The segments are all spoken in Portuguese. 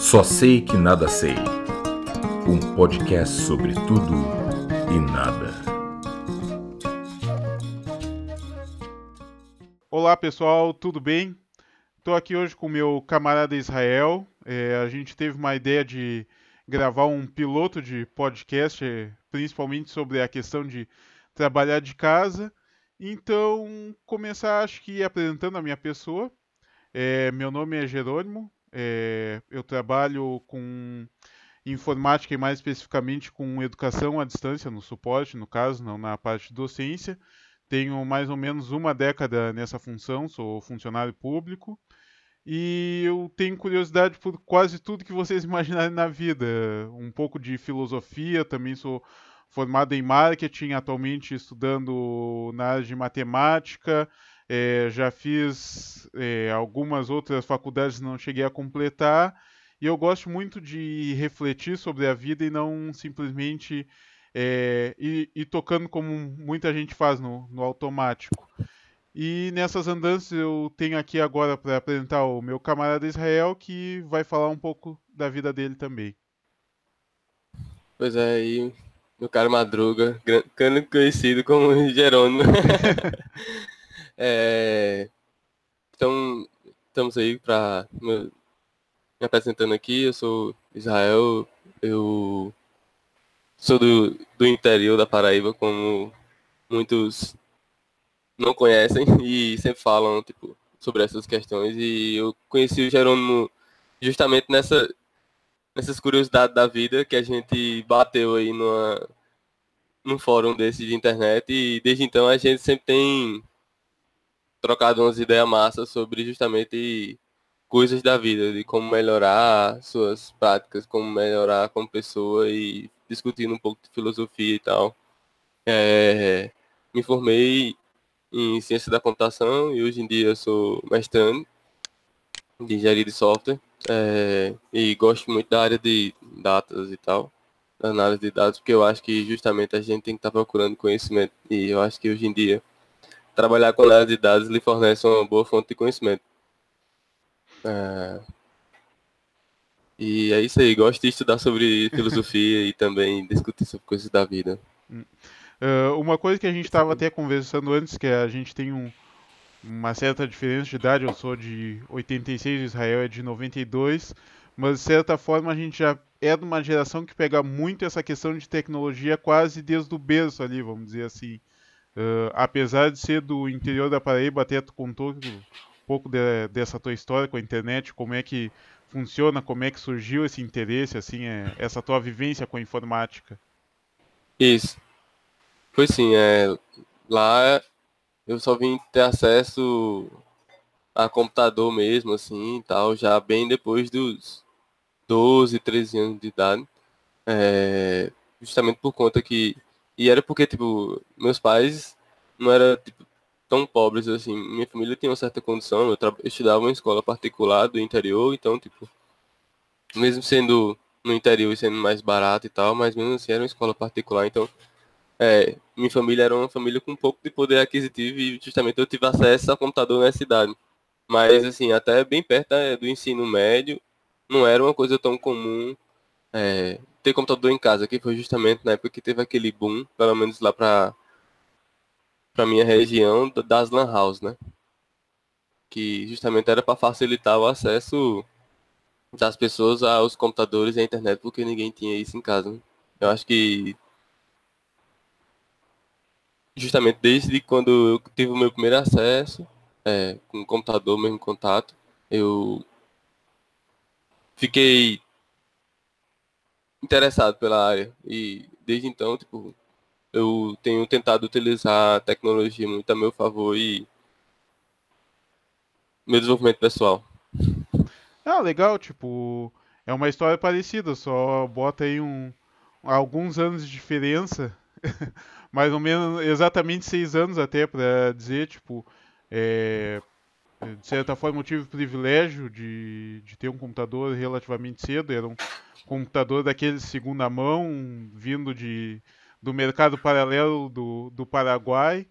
Só sei que nada sei. Um podcast sobre tudo e nada. Olá pessoal, tudo bem? Estou aqui hoje com meu camarada Israel. É, a gente teve uma ideia de gravar um piloto de podcast, é, principalmente sobre a questão de trabalhar de casa. Então, começar acho que apresentando a minha pessoa. É, meu nome é Jerônimo, é, eu trabalho com informática e mais especificamente com educação à distância, no suporte, no caso, não na parte de docência. Tenho mais ou menos uma década nessa função, sou funcionário público e eu tenho curiosidade por quase tudo que vocês imaginarem na vida. Um pouco de filosofia, também sou formado em marketing, atualmente estudando na área de matemática. É, já fiz é, algumas outras faculdades, não cheguei a completar. E eu gosto muito de refletir sobre a vida e não simplesmente é, ir, ir, tocando como muita gente faz no, no automático. E nessas andanças eu tenho aqui agora para apresentar o meu camarada Israel, que vai falar um pouco da vida dele também. Pois é, e meu caro Madruga, conhecido como Jerônimo. é, então, estamos aí para me apresentando aqui. Eu sou Israel, eu sou do, do interior da Paraíba, como muitos não conhecem e sempre falam tipo, sobre essas questões. E eu conheci o Jerônimo justamente nessa, nessas curiosidades da vida que a gente bateu aí numa, num fórum desse de internet e desde então a gente sempre tem trocado umas ideias massas sobre justamente coisas da vida, de como melhorar suas práticas, como melhorar como pessoa e discutindo um pouco de filosofia e tal. É, me formei em ciência da computação e hoje em dia sou mestrando de engenharia de software é, e gosto muito da área de datas e tal, análise de dados, porque eu acho que justamente a gente tem que estar procurando conhecimento e eu acho que hoje em dia trabalhar com análise de dados lhe fornece uma boa fonte de conhecimento. É, e é isso aí, gosto de estudar sobre filosofia e também discutir sobre coisas da vida. Uh, uma coisa que a gente estava até conversando antes, que a gente tem um, uma certa diferença de idade, eu sou de 86, Israel é de 92, mas de certa forma a gente já é de uma geração que pega muito essa questão de tecnologia quase desde o berço ali, vamos dizer assim. Uh, apesar de ser do interior da Paraíba, até tu contou um pouco de, dessa tua história com a internet, como é que funciona, como é que surgiu esse interesse, assim, é, essa tua vivência com a informática. Isso. Foi sim, é, lá eu só vim ter acesso a computador mesmo, assim, tal, já bem depois dos 12, 13 anos de idade. É, justamente por conta que. E era porque, tipo, meus pais não eram tipo, tão pobres assim. Minha família tinha uma certa condição. Eu, eu estudava em escola particular do interior, então, tipo, mesmo sendo no interior e sendo mais barato e tal, mas mesmo assim era uma escola particular, então é, minha família era uma família com um pouco de poder aquisitivo e justamente eu tive acesso a computador nessa cidade. Mas, assim, até bem perto é, do ensino médio, não era uma coisa tão comum é, ter computador em casa, que foi justamente na época que teve aquele boom, pelo menos lá para para minha região das lan house, né? Que justamente era para facilitar o acesso das pessoas aos computadores e à internet, porque ninguém tinha isso em casa. Né? Eu acho que justamente desde quando eu tive o meu primeiro acesso é, com o computador, mesmo contato, eu fiquei interessado pela área e desde então, tipo, eu tenho tentado utilizar a tecnologia muito a meu favor e meu desenvolvimento pessoal. Ah, legal, tipo, é uma história parecida, só bota aí um alguns anos de diferença mais ou menos exatamente seis anos até para dizer, tipo, é, de certa forma eu tive o privilégio de, de ter um computador relativamente cedo, era um computador daquele segunda mão, vindo de, do mercado paralelo do, do Paraguai,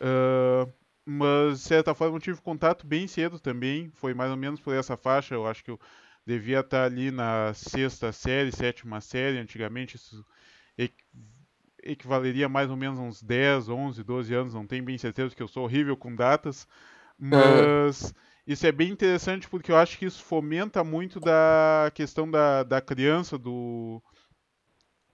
uh, mas de certa forma eu tive contato bem cedo também, foi mais ou menos por essa faixa, eu acho que eu devia estar ali na sexta série, sétima série, antigamente isso equivaleria mais ou menos uns 10, 11, 12 anos, não tenho bem certeza, porque eu sou horrível com datas, mas isso é bem interessante porque eu acho que isso fomenta muito da questão da, da criança do,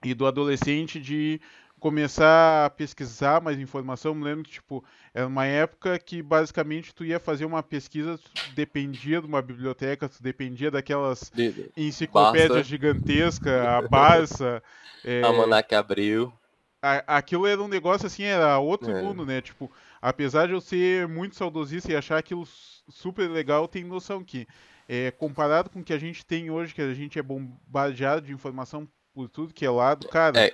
e do adolescente de começar a pesquisar mais informação. Me lembro que, tipo, era uma época que basicamente tu ia fazer uma pesquisa, tu dependia de uma biblioteca, tu dependia daquelas enciclopédias Barça. gigantescas, a Barça. é, Almanac Abril. A, aquilo era um negócio assim, era outro é. mundo, né? Tipo, apesar de eu ser muito saudosista e achar aquilo super legal, tem noção que, é, comparado com o que a gente tem hoje, que a gente é bombardeado de informação por tudo que é lado, cara. É,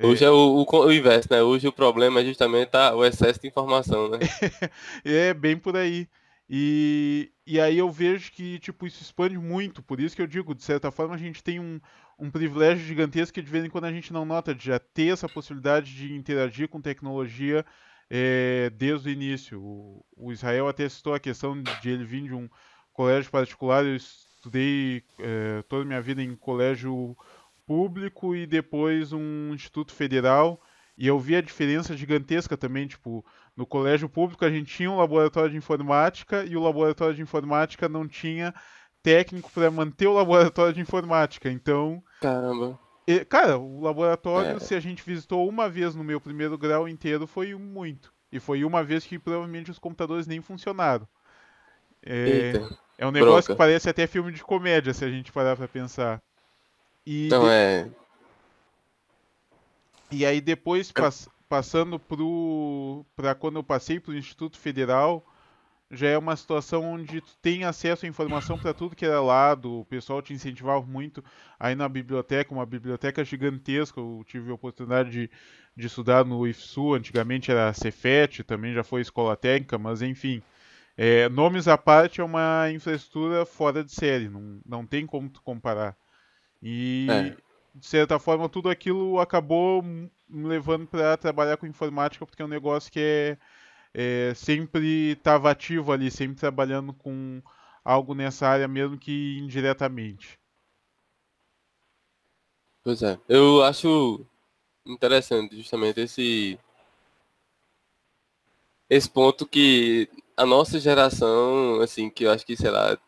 Hoje é, o, o, o, inverso, né? Hoje o problema é justamente tá, o excesso de informação, né? é, bem por aí. E, e aí eu vejo que, tipo, isso expande muito. Por isso que eu digo, de certa forma, a gente tem um, um privilégio gigantesco que de vez em quando a gente não nota, de já ter essa possibilidade de interagir com tecnologia é, desde o início. O, o, Israel até citou a questão de ele vir de um colégio particular. Eu estudei é, toda a minha vida em colégio público e depois um instituto federal. E eu vi a diferença gigantesca também, tipo, no colégio público a gente tinha um laboratório de informática e o laboratório de informática não tinha técnico para manter o laboratório de informática. Então, caramba. E, cara, o laboratório, é. se a gente visitou uma vez no meu primeiro grau inteiro, foi muito. E foi uma vez que provavelmente os computadores nem funcionaram. É, é um negócio Broca. que parece até filme de comédia, se a gente parar pra pensar. E então de... é. E aí depois pass... passando pro para quando eu passei pro Instituto Federal, já é uma situação onde tu tem acesso à informação para tudo que era lado, o pessoal te incentivava muito aí na biblioteca, uma biblioteca gigantesca, eu tive a oportunidade de, de estudar no IFSU, antigamente era Cefet, também já foi escola técnica, mas enfim, é, nomes à parte é uma infraestrutura fora de série, não, não tem como tu comparar. E, é. de certa forma, tudo aquilo acabou me levando para trabalhar com informática, porque é um negócio que é, é sempre estava ativo ali, sempre trabalhando com algo nessa área, mesmo que indiretamente. Pois é, eu acho interessante justamente esse esse ponto que a nossa geração, assim, que eu acho que, sei lá,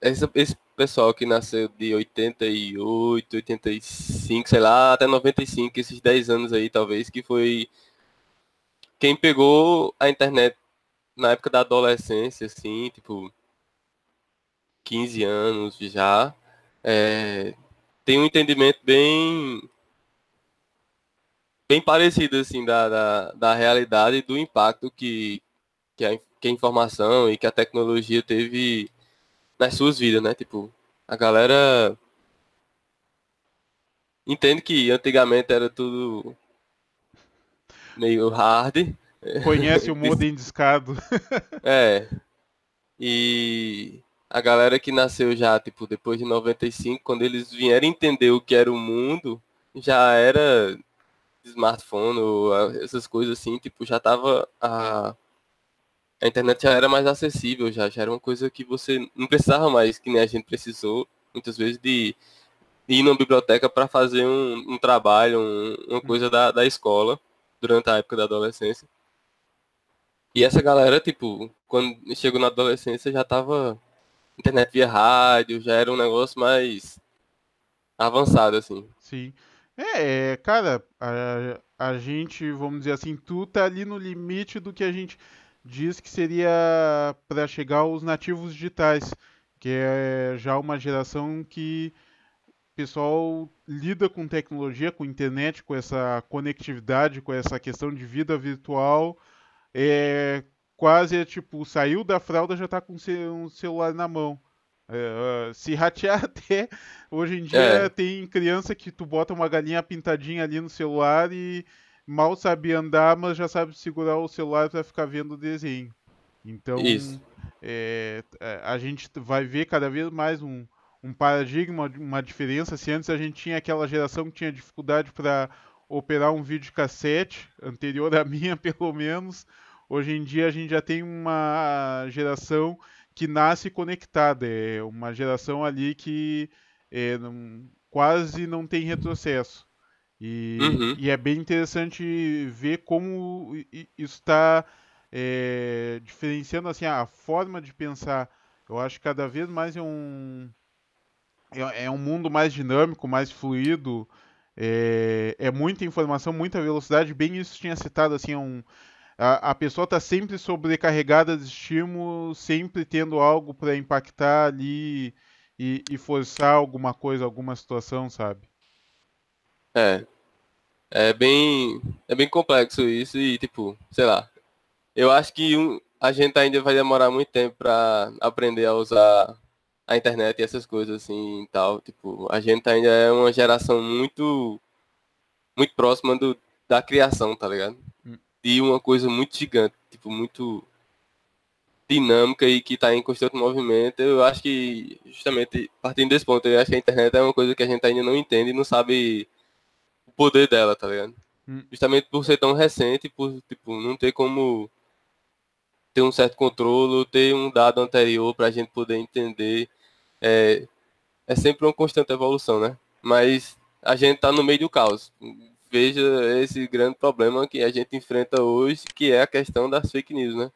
esse, esse pessoal que nasceu de 88, 85, sei lá, até 95, esses 10 anos aí, talvez, que foi quem pegou a internet na época da adolescência, assim, tipo, 15 anos já, é, tem um entendimento bem bem parecido, assim, da, da, da realidade e do impacto que, que, a, que a informação e que a tecnologia teve nas suas vidas, né? Tipo, a galera entende que antigamente era tudo meio hard. Conhece o modem discado. é. E a galera que nasceu já, tipo, depois de 95, quando eles vieram entender o que era o mundo, já era smartphone ou essas coisas assim, tipo, já tava a a internet já era mais acessível, já, já era uma coisa que você não precisava mais, que nem a gente precisou, muitas vezes, de ir numa biblioteca para fazer um, um trabalho, um, uma coisa da, da escola, durante a época da adolescência. E essa galera, tipo, quando chegou na adolescência já tava internet via rádio, já era um negócio mais avançado, assim. Sim. É, cara, a, a gente, vamos dizer assim, tu tá ali no limite do que a gente diz que seria para chegar aos nativos digitais, que é já uma geração que o pessoal lida com tecnologia, com internet, com essa conectividade, com essa questão de vida virtual, é quase tipo saiu da fralda já está com um celular na mão. É, se ratear até hoje em dia é. tem criança que tu bota uma galinha pintadinha ali no celular e mal sabe andar, mas já sabe segurar o celular para ficar vendo o desenho. Então, é, é, a gente vai ver cada vez mais um, um paradigma, uma diferença. Se antes a gente tinha aquela geração que tinha dificuldade para operar um vídeo cassete, anterior à minha pelo menos, hoje em dia a gente já tem uma geração que nasce conectada. É uma geração ali que é, não, quase não tem retrocesso. E, Uhum. e é bem interessante ver como isso está é, diferenciando assim a forma de pensar. Eu acho que cada vez mais é um é, é um mundo mais dinâmico, mais fluido. É, é muita informação, muita velocidade. Bem isso tinha citado assim, um, a, a pessoa está sempre sobrecarregada de estímulos, sempre tendo algo para impactar ali e, e forçar alguma coisa, alguma situação, sabe? É. É bem, é bem complexo isso e, tipo, sei lá. Eu acho que um- a gente ainda vai demorar muito tempo pra aprender a usar a internet e essas coisas assim e tal. Tipo, a gente ainda é uma geração muito, muito próxima do, da criação, tá ligado? Hum. E uma coisa muito gigante, tipo, muito dinâmica e que tá em constante movimento. Eu acho que, justamente, partindo desse ponto, eu acho que a internet é uma coisa que a gente ainda não entende e não sabe o poder dela, tá ligado? Hum. Justamente por ser tão recente, por tipo, não ter como ter um certo controle, ter um dado anterior pra gente poder entender. É, é sempre uma constante evolução, né? Mas a gente tá no meio do caos. Veja esse grande problema que a gente enfrenta hoje, que é a questão das fake news, né?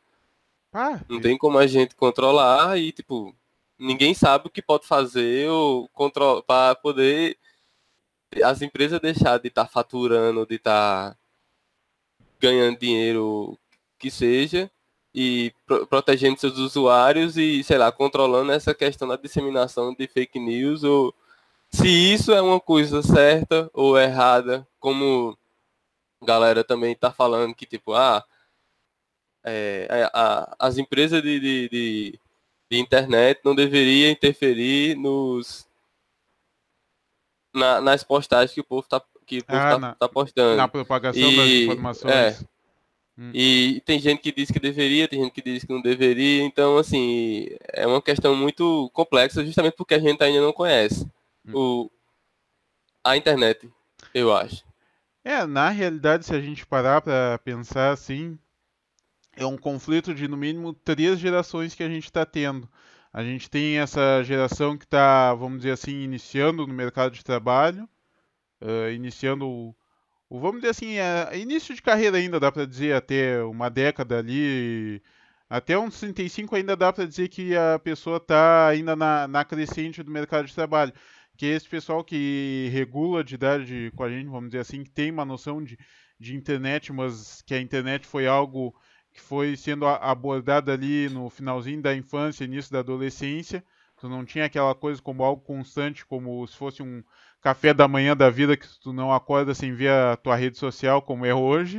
Ah, Não tem como a gente controlar e, tipo, ninguém sabe o que pode fazer ou controlar para poder as empresas deixar de estar faturando, de estar ganhando dinheiro que seja e pro- protegendo seus usuários e, sei lá, controlando essa questão da disseminação de fake news ou se isso é uma coisa certa ou errada, como a galera também tá falando que, tipo, ah, é, a- a- as empresas de, de, de, de internet não deveriam interferir nos na- nas postagens que o povo tá, que o povo Ah, tá, na- tá postando. na propagação das E- E tem gente que diz que deveria, tem gente que diz que não deveria. Então, assim, é uma questão muito complexa, justamente porque a gente ainda não conhece o, a internet, eu acho. É, na realidade, se a gente parar para pensar assim, é um conflito de no mínimo três gerações que a gente está tendo. A gente tem essa geração que está, vamos dizer assim, iniciando no mercado de trabalho, eh, iniciando vamos dizer assim, é, início de carreira ainda, dá para dizer, até uma década ali, até uns 35 ainda dá para dizer que a pessoa está ainda na, na crescente do mercado de trabalho. Que é esse pessoal que regula de idade com a gente, vamos dizer assim, que tem uma noção de, de internet, mas que a internet foi algo que foi sendo a- abordado ali no finalzinho da infância, início da adolescência. Tu não tinha aquela coisa como algo constante, como se fosse um café da manhã da vida que tu não acorda sem ver a tua rede social como é hoje.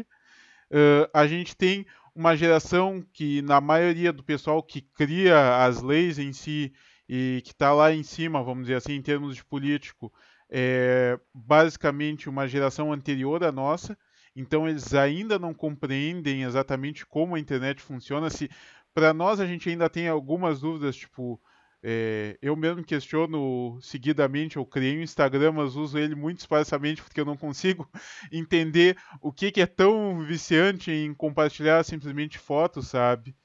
Uh, a gente tem uma geração que, na maioria do pessoal que cria as leis em si e que está lá em cima, vamos dizer assim, em termos de político, é basicamente uma geração anterior à nossa. Então eles ainda não compreendem exatamente como a internet funciona. Se para nós a gente ainda tem algumas dúvidas, tipo é, eu mesmo questiono seguidamente, eu criei um Instagram, mas uso ele muito esparsamente porque eu não consigo entender o que, que é tão viciante em compartilhar simplesmente fotos, sabe?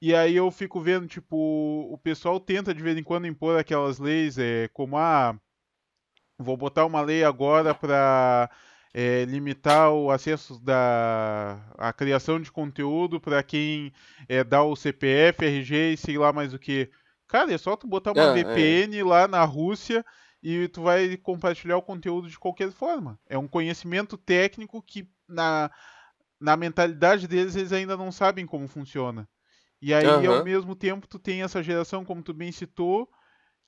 E aí eu fico vendo, tipo, o pessoal tenta de vez em quando impor aquelas leis, é, como, ah, vou botar uma lei agora para é, limitar o acesso da a criação de conteúdo para quem é, dá o CPF, RG e sei lá mais o que. Cara, é só tu botar uma Ah, é. VPN lá na Rússia e tu vai compartilhar o conteúdo de qualquer forma. É um conhecimento técnico que na, na mentalidade deles eles ainda não sabem como funciona. E aí, ao Aham. mesmo tempo, tu tem essa geração, como tu bem citou,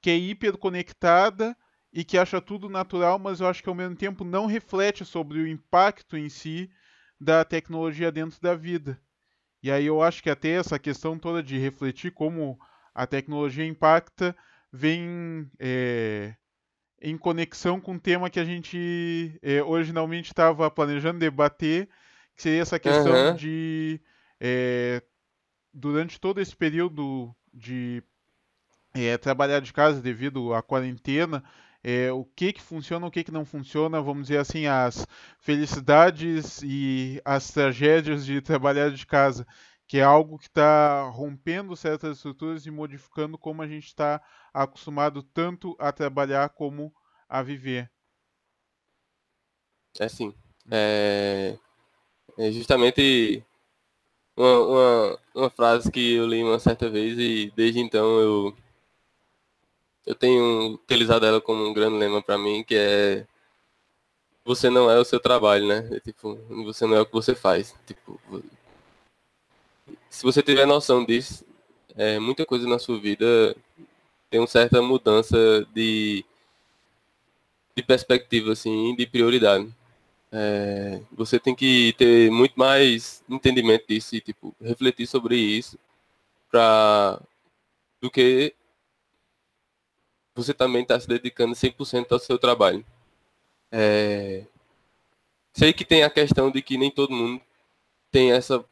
que é hiperconectada e que acha tudo natural, mas eu acho que ao mesmo tempo não reflete sobre o impacto em si da tecnologia dentro da vida. E aí eu acho que até essa questão toda de refletir como a tecnologia impacta vem é, em conexão com o tema que a gente é, originalmente estava planejando debater, que seria essa questão Aham. de é, durante todo esse período de trabalhar de casa devido à quarentena, é, o que que funciona, o que que não funciona, vamos dizer assim, as felicidades e as tragédias de trabalhar de casa. Que é algo que está rompendo certas estruturas e modificando como a gente está acostumado tanto a trabalhar como a viver. É sim. É, é justamente uma, uma, uma, frase que eu li uma certa vez e desde então eu eu tenho utilizado ela como um grande lema para mim, que é você não é o seu trabalho, né? É, tipo, você não é o que você faz. Tipo, se você tiver noção disso, é, muita coisa na sua vida tem uma certa mudança de, de perspectiva, assim, de prioridade. É, você tem que ter muito mais entendimento disso e, tipo, refletir sobre isso pra, do que você também está se dedicando 100% ao seu trabalho. É... Sei que tem a questão de que nem todo mundo tem essa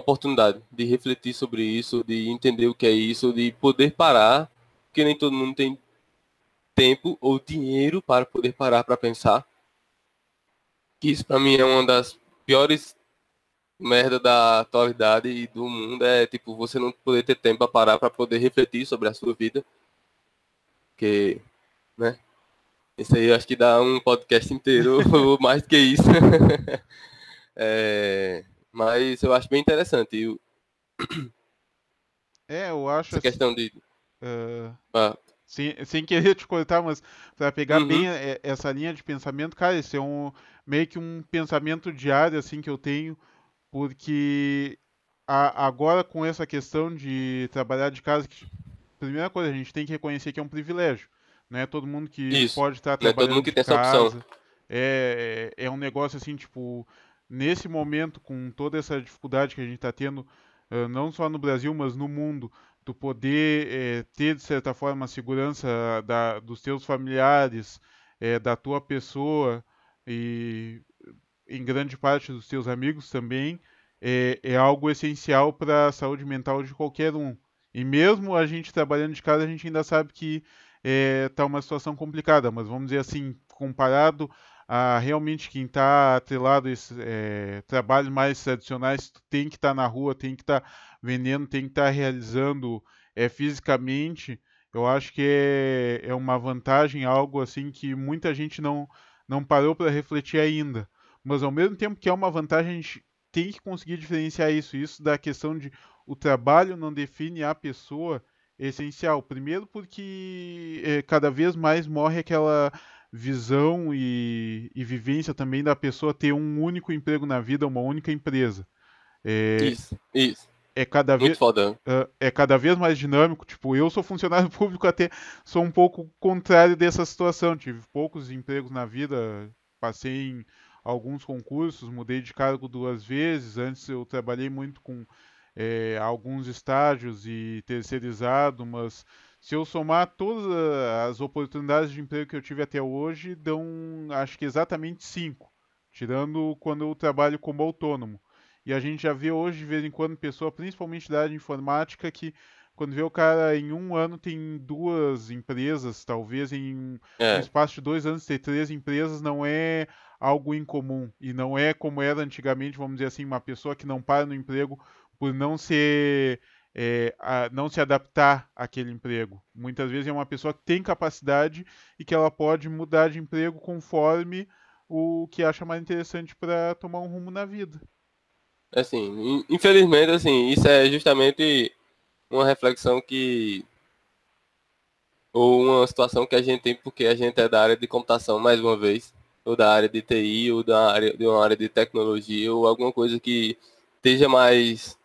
oportunidade de refletir sobre isso, de entender o que é isso, de poder parar, porque nem todo mundo tem tempo ou dinheiro para poder parar para pensar. Que isso para mim é uma das piores merda da atualidade e do mundo é tipo você não poder ter tempo para parar para poder refletir sobre a sua vida porque, né? Isso aí eu acho que dá um podcast inteiro, mais do que isso. é, mas eu acho bem interessante. Eu... É, eu acho. Essa questão de. Uh... Ah. Sem, sem querer te cortar, mas para pegar uhum. bem essa linha de pensamento, cara, esse é um meio que um pensamento diário assim que eu tenho, porque a, agora com essa questão de trabalhar de casa, que primeira coisa, a gente tem que reconhecer que é um privilégio. Não é todo mundo que Isso. pode estar trabalhando. Não é todo mundo que tem casa. essa opção. É, é, é um negócio assim, tipo, nesse momento, com toda essa dificuldade que a gente está tendo, uh, não só no Brasil, mas no mundo, tu poder é, ter, de certa forma, a segurança da, dos teus familiares, é, da tua pessoa e, em grande parte, dos teus amigos também, é, é algo essencial para a saúde mental de qualquer um. E mesmo a gente trabalhando de casa, a gente ainda sabe que está eh, uma situação complicada, mas vamos dizer assim, comparado a realmente quem está atrelado a esses é, trabalhos mais tradicionais, tem que estar tá na rua, tem que estar tá vendendo, tem que estar tá realizando é, fisicamente, eu acho que é, é uma vantagem, algo assim que muita gente não, não parou para refletir ainda. Mas ao mesmo tempo que é uma vantagem, a gente tem que conseguir diferenciar isso, isso da questão de o trabalho não define a pessoa é essencial. Primeiro, porque é, cada vez mais morre aquela visão e, e, vivência também da pessoa ter um único emprego na vida, uma única empresa. É, isso, isso. É cada, vez, uh, é cada vez mais dinâmico. Tipo, eu sou funcionário público, até sou um pouco contrário dessa situação. Tive poucos empregos na vida, passei em alguns concursos, mudei de cargo duas vezes. Antes eu trabalhei muito com é, alguns estágios e terceirizado, mas se eu somar todas as oportunidades de emprego que eu tive até hoje, dão acho que exatamente cinco, tirando quando eu trabalho como autônomo. E a gente já vê hoje, de vez em quando, pessoa, principalmente da área de informática, que quando vê o cara em um ano tem duas empresas, talvez em é. um espaço de dois anos ter três empresas, não é algo incomum. E não é como era antigamente, vamos dizer assim, uma pessoa que não para no emprego por não ser é, não se adaptar àquele emprego. Muitas vezes é uma pessoa que tem capacidade e que ela pode mudar de emprego conforme o que acha mais interessante para tomar um rumo na vida. Assim, infelizmente, assim, isso é justamente uma reflexão que ou uma situação que a gente tem porque a gente é da área de computação mais uma vez, ou da área de TI, ou da área de uma área de tecnologia, ou alguma coisa que esteja mais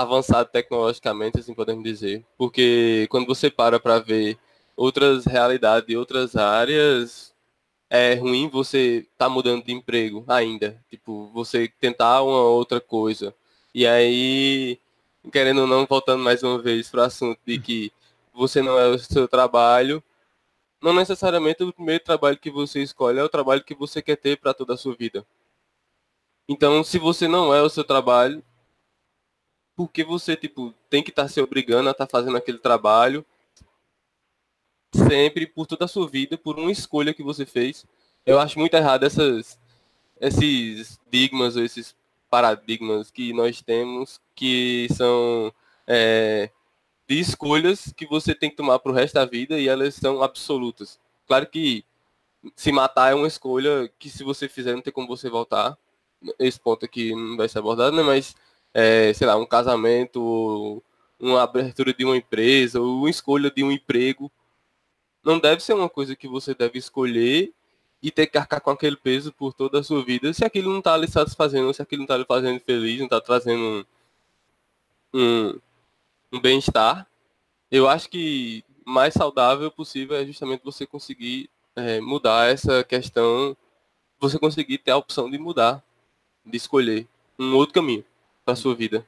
avançado tecnologicamente, assim podemos dizer, porque quando você para para ver outras realidades, outras áreas, é ruim você tá mudando de emprego ainda, tipo, você tentar uma outra coisa. E aí, querendo ou não, voltando mais uma vez para o assunto de que você não é o seu trabalho, não necessariamente o primeiro trabalho que você escolhe é o trabalho que você quer ter para toda a sua vida. Então, se você não é o seu trabalho, porque você, tipo, tem que estar tá se obrigando a estar tá fazendo aquele trabalho sempre, por toda a sua vida, por uma escolha que você fez. Eu acho muito errado essas, esses estigmas, ou esses paradigmas que nós temos que são é, de escolhas que você tem que tomar para o resto da vida e elas são absolutas. Claro que se matar é uma escolha que se você fizer não tem como você voltar. Esse ponto aqui não vai ser abordado, né? Mas, é, sei lá, um casamento, uma abertura de uma empresa, ou uma escolha de um emprego, não deve ser uma coisa que você deve escolher e ter que arcar com aquele peso por toda a sua vida, se aquilo não está lhe satisfazendo, se aquilo não está lhe fazendo feliz, não está trazendo um, um, um bem-estar. Eu acho que mais saudável possível é justamente você conseguir é, mudar essa questão, você conseguir ter a opção de mudar, de escolher um outro caminho para sua vida.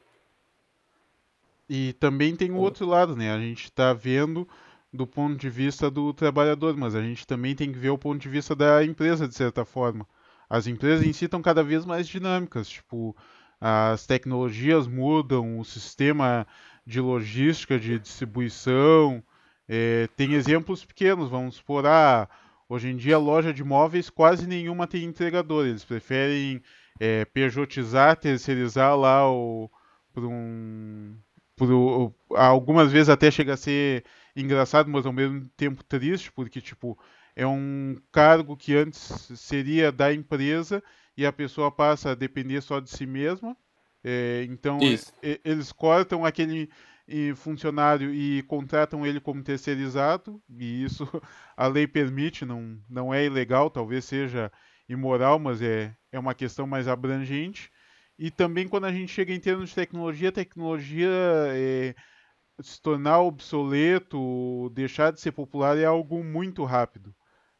E também tem o outro lado, né? A gente está vendo do ponto de vista do trabalhador, mas a gente também tem que ver o ponto de vista da empresa, de certa forma. As empresas em si estão cada vez mais dinâmicas, tipo, as tecnologias mudam, o sistema de logística, de distribuição, é, tem exemplos pequenos, vamos supor, ah, hoje em dia loja de móveis quase nenhuma tem entregador, eles preferem é, pejotizar, terceirizar lá o, por um, por, algumas vezes até chega a ser engraçado, mas ao mesmo tempo triste, porque tipo é um cargo que antes seria da empresa e a pessoa passa a depender só de si mesma. É, então eles cortam aquele funcionário e contratam ele como terceirizado e isso a lei permite, não, não é ilegal, talvez seja imoral, mas é, é uma questão mais abrangente. E também quando a gente chega em termos de tecnologia, tecnologia é, se tornar obsoleto, deixar de ser popular é algo muito rápido.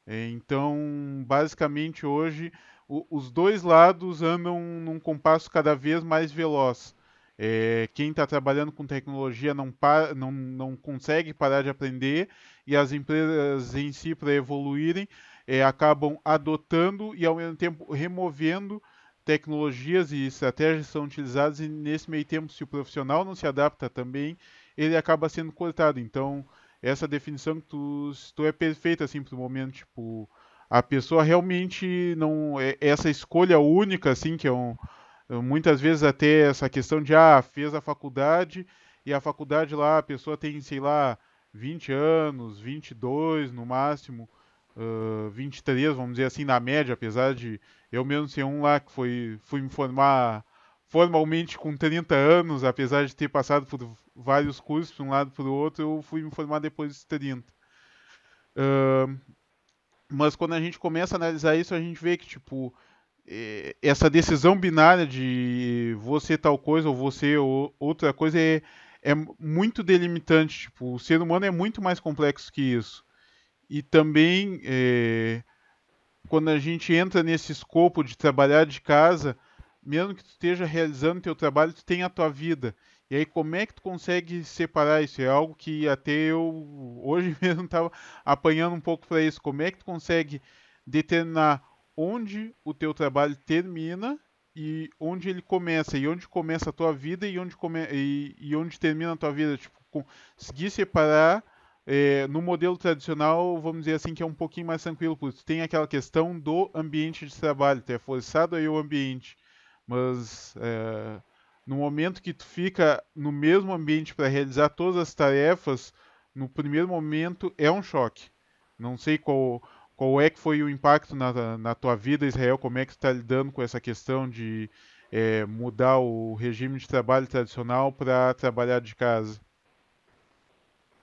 É, então, basicamente hoje, o, os dois lados andam num compasso cada vez mais veloz. É, quem está trabalhando com tecnologia não, para, não, não consegue parar de aprender e as empresas em si, para evoluírem, é, acabam adotando e ao mesmo tempo removendo tecnologias e estratégias que são utilizadas e nesse meio tempo, se o profissional não se adapta também, ele acaba sendo cortado. Então, essa definição que tu, tu é perfeita assim para o momento, tipo, a pessoa realmente não é essa escolha única assim que é um, muitas vezes até essa questão de ah, fez a faculdade e a faculdade lá a pessoa tem, sei lá, 20 anos, 22 no máximo, uh, 23, vamos dizer assim, na média, apesar de eu mesmo ser um lá que foi, fui me formar formalmente com 30 anos, apesar de ter passado por vários cursos de um lado para o outro, eu fui me formar depois dos 30. Uh, mas quando a gente começa a analisar isso, a gente vê que, tipo, é, essa decisão binária de você tal coisa ou você ou outra coisa é, é muito delimitante. Tipo, o ser humano é muito mais complexo que isso. E também, é, quando a gente entra nesse escopo de trabalhar de casa, mesmo que tu esteja realizando teu trabalho, tu tem a tua vida. E aí como é que tu consegue separar isso? É algo que até eu hoje mesmo estava apanhando um pouco para isso. Como é que tu consegue determinar onde o teu trabalho termina e onde ele começa, e onde começa a tua vida e onde, come, e, e onde termina a tua vida? Tipo, conseguir separar é, no modelo tradicional, vamos dizer assim, que é um pouquinho mais tranquilo, porque tem aquela questão do ambiente de trabalho, tu é forçado aí o ambiente. Mas é, no momento que tu fica no mesmo ambiente para realizar todas as tarefas, no primeiro momento é um choque. Não sei qual, qual é que foi o impacto na, na tua vida, Israel, como é que tu está lidando com essa questão de é, mudar o regime de trabalho tradicional para trabalhar de casa?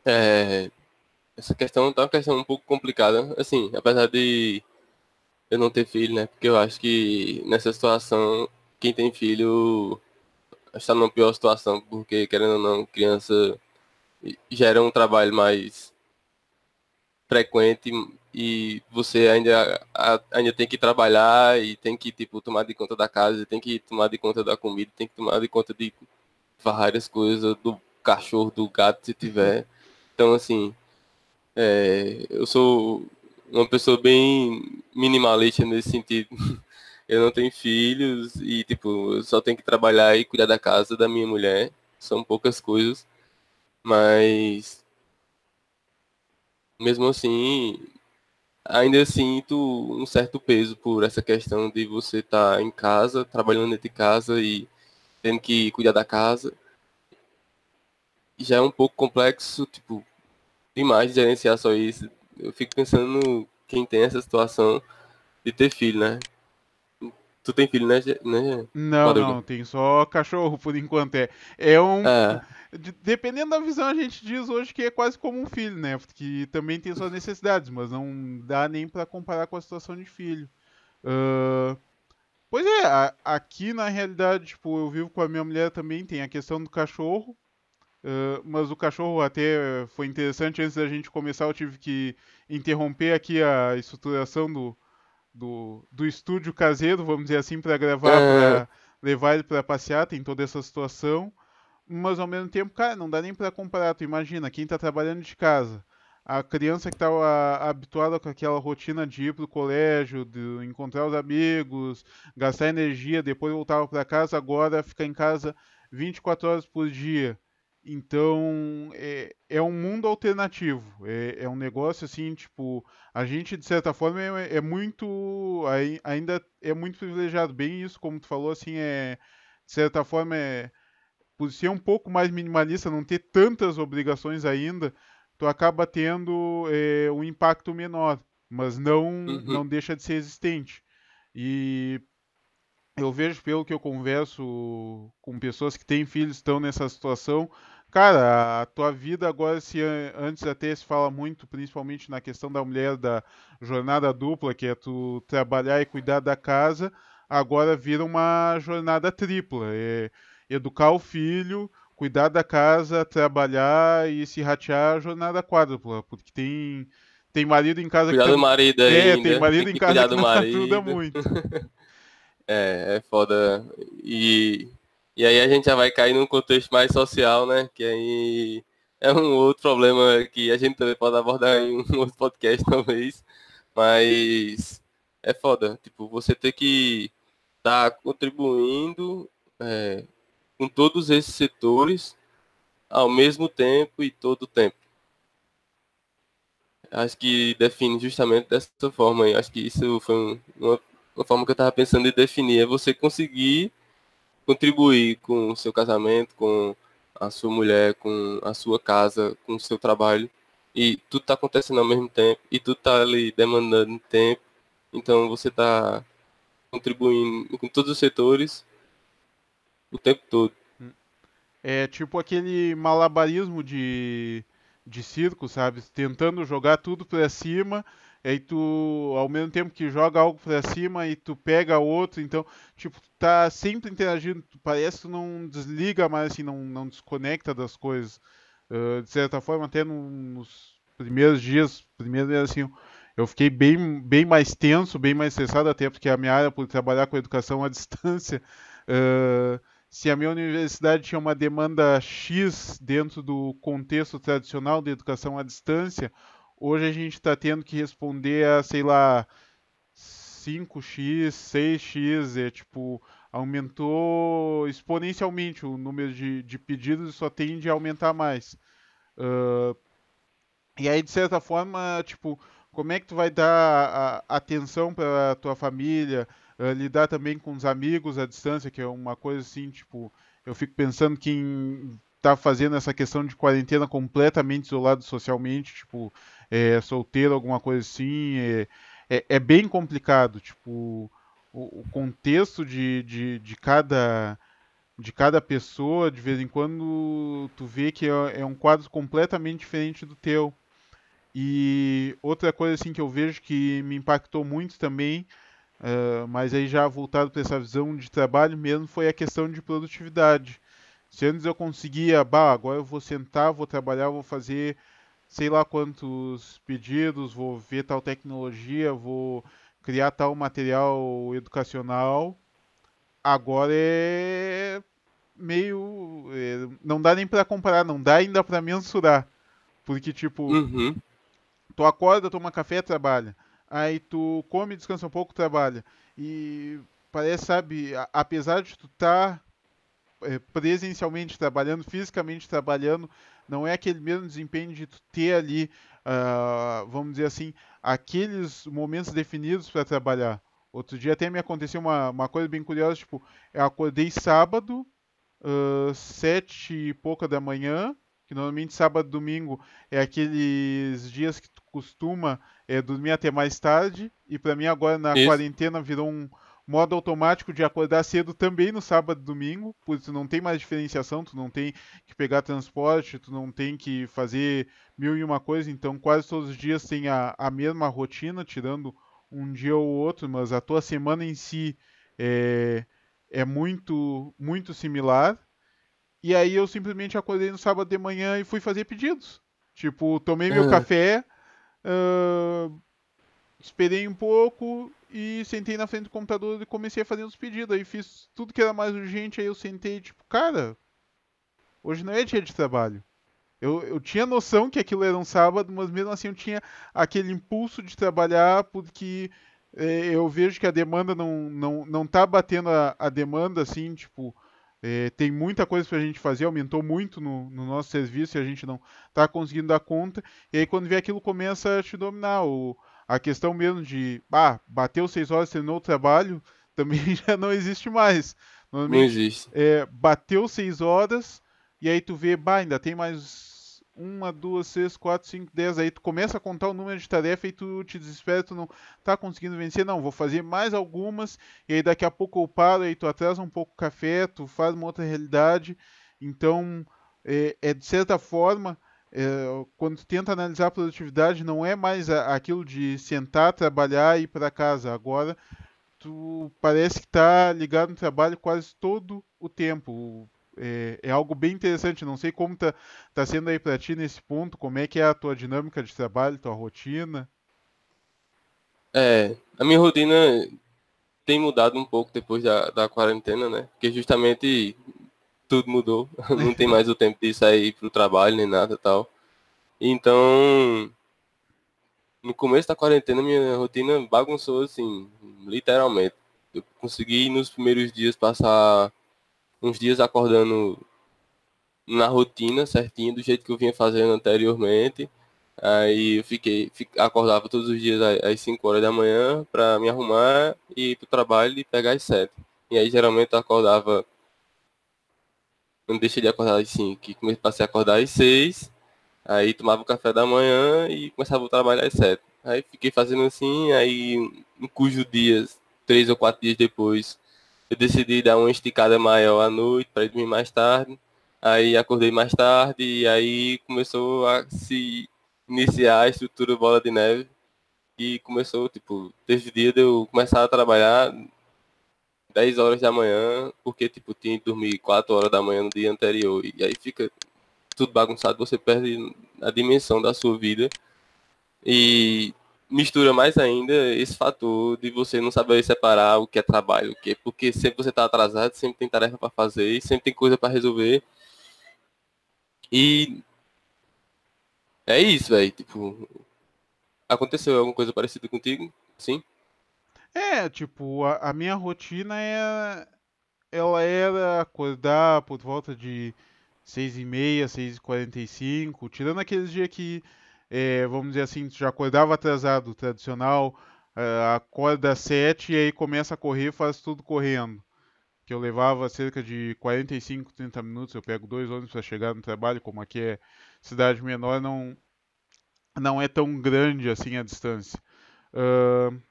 É, essa questão tá uma questão um pouco complicada. Assim, apesar de eu não ter filho, né? Porque eu acho que nessa situação quem tem filho está numa pior situação, porque querendo ou não, criança gera um trabalho mais frequente e você ainda, ainda tem que trabalhar e tem que tipo, tomar de conta da casa, tem que tomar de conta da comida, tem que tomar de conta de várias coisas, do cachorro, do gato, se tiver. Então, assim, é, eu sou uma pessoa bem minimalista nesse sentido. eu não tenho filhos e, tipo, eu só tenho que trabalhar e cuidar da casa da minha mulher. São poucas coisas. Mas, mesmo assim, ainda sinto um certo peso por essa questão de você estar tá em casa, trabalhando dentro de casa e tendo que cuidar da casa. Já é um pouco complexo, tipo, demais gerenciar só isso. Eu fico pensando no quem tem essa situação de ter filho, né? Tu tem filho, né? né? Não, não, tem só cachorro por enquanto. É, é um. É. Dependendo da visão, a gente diz hoje que é quase como um filho, né? Porque também tem suas necessidades, mas não dá nem para comparar com a situação de filho. Uh, pois é, a, aqui na realidade, tipo, eu vivo com a minha mulher também, tem a questão do cachorro. Uh, mas o cachorro até foi interessante, antes da gente começar eu tive que interromper aqui a estruturação do, do, do estúdio caseiro, vamos dizer assim, para gravar, é. para levar ele para passear, tem toda essa situação. Mas ao mesmo tempo, cara, não dá nem para comparar. Tu imagina, quem está trabalhando de casa, a criança que estava habituada com aquela rotina de ir para o colégio, de encontrar os amigos, gastar energia, depois voltava para casa, agora fica em casa 24 horas por dia. Então, é, é um mundo alternativo. É, é um negócio assim, tipo, a gente, de certa forma, é, é muito. Ainda é muito privilegiado. Bem isso, como tu falou, assim, é. De certa forma, é. Por ser um pouco mais minimalista, não ter tantas obrigações ainda, tu acaba tendo é, um impacto menor. Mas não, uhum. não deixa de ser existente. E eu vejo pelo que eu converso com pessoas que têm filhos estão nessa situação, Cara, a tua vida agora, se antes até se fala muito, principalmente na questão da mulher da jornada dupla, que é tu trabalhar e cuidar da casa, agora vira uma jornada tripla. É educar o filho, cuidar da casa, trabalhar e se ratear a jornada quádrupla, porque tem tem marido em casa cuidar que do marido é, ainda. tem marido tem em casa que não ajuda muito. é, é foda. E e aí a gente já vai cair num contexto mais social, né? Que aí é um outro problema que a gente também pode abordar em um outro podcast, talvez. Mas é foda. Tipo, você ter que estar tá contribuindo é, com todos esses setores ao mesmo tempo e todo o tempo. Acho que define justamente dessa forma. Acho que isso foi uma, uma forma que eu estava pensando de definir. É você conseguir contribuir com o seu casamento, com a sua mulher, com a sua casa, com o seu trabalho. E tudo está acontecendo ao mesmo tempo e tudo está ali demandando tempo. Então você está contribuindo com todos os setores o tempo todo. É tipo aquele malabarismo de, de circo, sabe? Tentando jogar tudo para cima aí tu, ao mesmo tempo que joga algo pra cima e tu pega outro, então, tipo, tá sempre interagindo, parece que tu não desliga mais, assim, não, não desconecta das coisas. Uh, de certa forma, até nos primeiros dias, primeiro assim, eu fiquei bem, bem mais tenso, bem mais estressado, até porque a minha área, por trabalhar com educação à distância, uh, se a minha universidade tinha uma demanda X dentro do contexto tradicional de educação à distância, hoje a gente está tendo que responder a, sei lá, 5x, 6x, é tipo, aumentou exponencialmente o número de, de pedidos e só tende a aumentar mais. Uh, e aí, de certa forma, tipo, como é que tu vai dar a, a atenção para tua família, uh, lidar também com os amigos à distância, que é uma coisa assim, tipo, eu fico pensando que tá fazendo essa questão de quarentena completamente isolado socialmente, tipo, é, solteiro, alguma coisa assim, é, é, é bem complicado. Tipo, o, o contexto de, de, de, cada de cada pessoa, de vez em quando tu vê que é, é um quadro completamente diferente do teu. E outra coisa assim que eu vejo que me impactou muito também, uh, mas aí já voltado para essa visão de trabalho mesmo, foi a questão de produtividade. Se antes eu conseguia, bah, agora eu vou sentar, vou trabalhar, vou fazer sei lá quantos pedidos, vou ver tal tecnologia, vou criar tal material educacional. Agora é meio. É, não dá nem para comparar, não dá ainda para mensurar. Porque, tipo, uhum. tu acorda, toma café, trabalha. Aí tu come, descansa um pouco, trabalha. E parece, sabe, apesar de tu estar tá, é, presencialmente trabalhando, fisicamente trabalhando, não é aquele mesmo desempenho de tu ter ali uh, vamos dizer assim, aqueles momentos definidos para trabalhar. Outro dia até me aconteceu uma, uma coisa bem curiosa, tipo, eu acordei sábado, uh, sete e pouca da manhã, que normalmente sábado e domingo é aqueles dias que tu costuma é, dormir até mais tarde, e para mim agora na Isso. quarentena virou um modo automático de acordar cedo também no sábado e domingo, porque tu não tem mais diferenciação, tu não tem que pegar transporte, tu não tem que fazer mil e uma coisa, então quase todos os dias tem a, a mesma rotina, tirando um dia ou outro, mas a tua semana em si é, é muito, muito similar. E aí eu simplesmente acordei no sábado de manhã e fui fazer pedidos. Tipo, tomei meu uhum. café, uh, esperei um pouco e sentei na frente do computador e comecei a fazer os pedidos. Aí fiz tudo que era mais urgente, aí eu sentei, tipo, cara, hoje não é dia de trabalho. Eu, eu tinha noção que aquilo era um sábado, mas mesmo assim eu tinha aquele impulso de trabalhar porque é, eu vejo que a demanda não, não, não tá batendo a, a demanda, assim, tipo, é, tem muita coisa para a gente fazer, aumentou muito no, no, nosso serviço e a gente não está conseguindo dar conta. E aí quando vê aquilo começa a te dominar. O, a questão mesmo de, ah, bateu seis horas, terminou o trabalho, também já não existe mais. Não existe. É, bateu seis horas, e aí tu vê, bah, ainda tem mais uma, duas, seis, quatro, cinco, dez. Aí tu começa a contar o número de tarefa e tu te desespera, tu não tá conseguindo vencer. Não, vou fazer mais algumas. E aí daqui a pouco eu paro, aí tu atrasa um pouco o café, tu faz uma outra realidade. Então, é, é de certa forma, é, quando tu tenta analisar a produtividade, não é mais aquilo de sentar, trabalhar e ir para casa. Agora, tu parece que está ligado no trabalho quase todo o tempo é, é, algo bem interessante. Não sei como tá, tá sendo aí para ti nesse ponto, como é que é a tua dinâmica de trabalho, tua rotina? É, a minha rotina tem mudado um pouco depois da, da quarentena, né? Porque justamente tudo mudou. Não tem mais o tempo de sair para o trabalho nem nada tal. Então, no começo da quarentena, minha rotina bagunçou assim, literalmente. Eu consegui nos primeiros dias passar uns dias acordando na rotina certinho, do jeito que eu vinha fazendo anteriormente. Aí eu fiquei, acordava todos os dias às 5 horas da manhã para me arrumar e ir pro trabalho e pegar às 7. E aí geralmente eu acordava. Não deixei de acordar às 5, passei a acordar às 6, aí tomava o café da manhã e começava o trabalho às 7. Aí fiquei fazendo assim, aí em cujos dias, três ou quatro dias depois, eu decidi dar uma esticada maior à noite para dormir mais tarde. Aí acordei mais tarde e aí começou a se iniciar a estrutura bola de neve. E começou, tipo, desde o dia de eu começar a trabalhar 10 horas da manhã, porque, tipo, tinha que dormir 4 horas da manhã no dia anterior. E aí fica tudo bagunçado, você perde a dimensão da sua vida. E mistura mais ainda esse fator de você não saber separar o que é trabalho, o que é, porque sempre você está atrasado, sempre tem tarefa para fazer, sempre tem coisa para resolver. E é isso, velho, tipo, aconteceu alguma coisa parecida contigo? Sim? É, tipo, a, a minha rotina é ela era acordar por volta de seis e meia, seis e quarenta e cinco, tirando aqueles dias que é, vamos dizer assim, já acordava atrasado, tradicional, uh, acorda às 7 e aí começa a correr, faz tudo correndo. Que eu levava cerca de 45, 30 minutos, eu pego dois ônibus para chegar no trabalho, como aqui é cidade menor, não, não é tão grande assim a distância. Uh,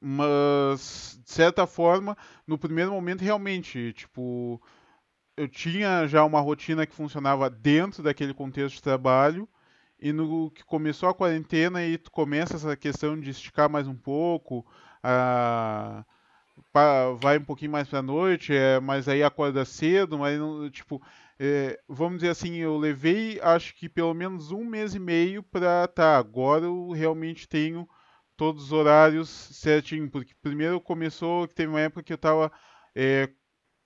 mas, de certa forma, no primeiro momento, realmente, tipo, eu tinha já uma rotina que funcionava dentro daquele contexto de trabalho, e no que começou a quarentena e tu começa essa questão de esticar mais um pouco, a, vai um pouquinho mais para noite, é, mas aí acorda cedo, mas não, tipo, é, vamos dizer assim, eu levei acho que pelo menos um mês e meio para tá, agora eu realmente tenho todos os horários certinho, porque primeiro começou que teve uma época que eu tava é,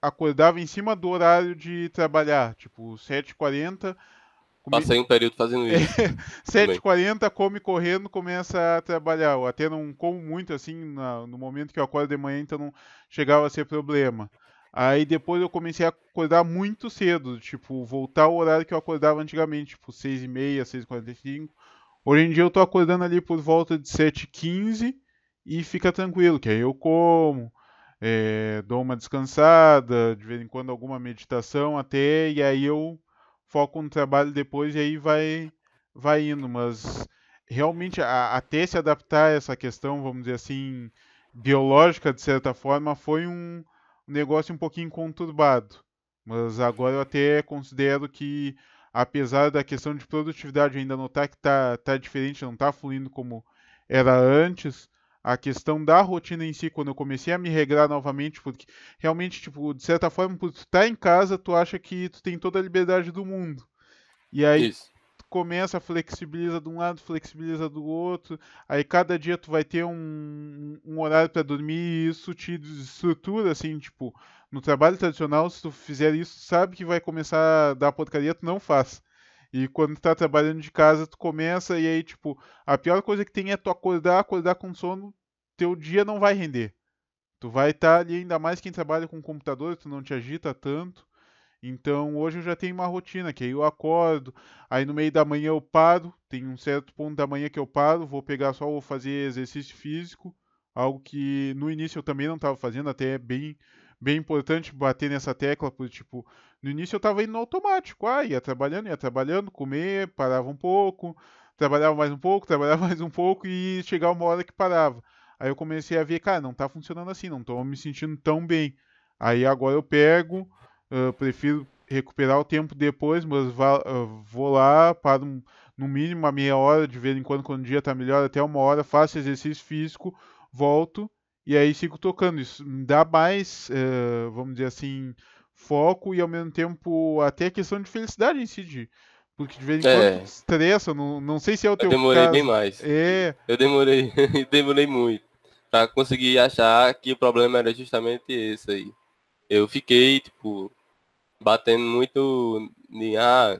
acordava em cima do horário de trabalhar, tipo 7h40 Come... Passei um período fazendo isso. 7h40, come correndo, começa a trabalhar. Eu até não como muito assim na, no momento que eu acordo de manhã, então não chegava a ser problema. Aí depois eu comecei a acordar muito cedo, tipo, voltar ao horário que eu acordava antigamente, tipo 6h30, 6h45, Hoje em dia eu tô acordando ali por volta de 7h15 e fica tranquilo, que aí eu como, é, dou uma descansada, de vez em quando alguma meditação até, e aí eu foco no trabalho depois e aí vai, vai indo. Mas realmente a, até se adaptar a essa questão, vamos dizer assim, biológica, de certa forma, foi um negócio um pouquinho conturbado. Mas agora eu até considero que, apesar da questão de produtividade ainda notar que está tá diferente, não está fluindo como era antes, a questão da rotina em si, quando eu comecei a me regrar novamente, porque realmente, tipo, de certa forma, por tu tá em casa, tu acha que tu tem toda a liberdade do mundo. E aí Isso começa, flexibiliza de um lado, flexibiliza do outro. Aí cada dia tu vai ter um, um horário para dormir e isso te estrutura, assim, tipo, no trabalho tradicional, se tu fizer isso, sabe que vai começar a dar porcaria, tu não faz. E quando tu tá trabalhando de casa, tu começa e aí, tipo, a pior coisa que tem é tu acordar, acordar com sono, teu dia não vai render. Tu vai estar tá ali, ainda mais quem trabalha com computador, tu não te agita tanto. Então hoje eu já tenho uma rotina, que aí eu acordo, aí no meio da manhã eu paro, tem um certo ponto da manhã que eu paro, vou pegar só, vou fazer exercício físico, algo que no início eu também não estava fazendo, até bem, bem importante bater nessa tecla, porque tipo, no início eu estava indo no automático, ah, ia trabalhando, ia trabalhando, comer, parava um pouco, trabalhava mais um pouco, trabalhava mais um pouco e chegava uma hora que parava. Aí eu comecei a ver, cara, não está funcionando assim, não estou me sentindo tão bem. Aí agora eu pego, Uh, prefiro recuperar o tempo depois, mas uh, vou lá, paro um, no mínimo uma meia hora, de vez em quando, quando o dia está melhor, até uma hora, faço exercício físico, volto e aí sigo tocando. Isso me dá mais, uh, vamos dizer assim, foco e ao mesmo tempo até questão de felicidade em si, de, porque de vez em é. quando estressa, não, não sei se é o teu Eu demorei caso. bem mais. É. Eu demorei, demorei muito para conseguir achar que o problema era justamente esse aí. Eu fiquei, tipo, batendo muito em, ah,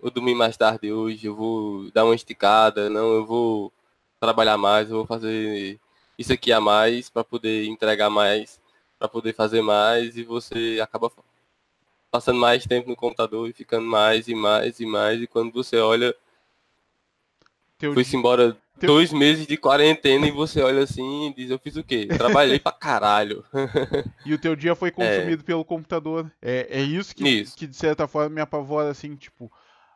vou dormir mais tarde hoje, eu vou dar uma esticada, não, eu vou trabalhar mais, eu vou fazer isso aqui a mais para poder entregar mais, para poder fazer mais e você acaba passando mais tempo no computador e ficando mais e mais e mais e quando você olha foi-se embora teu... dois meses de quarentena e você olha assim e diz, eu fiz o quê? Trabalhei pra caralho. e o teu dia foi consumido é. pelo computador. É, é isso, que, isso. que de certa forma me apavora, assim, tipo.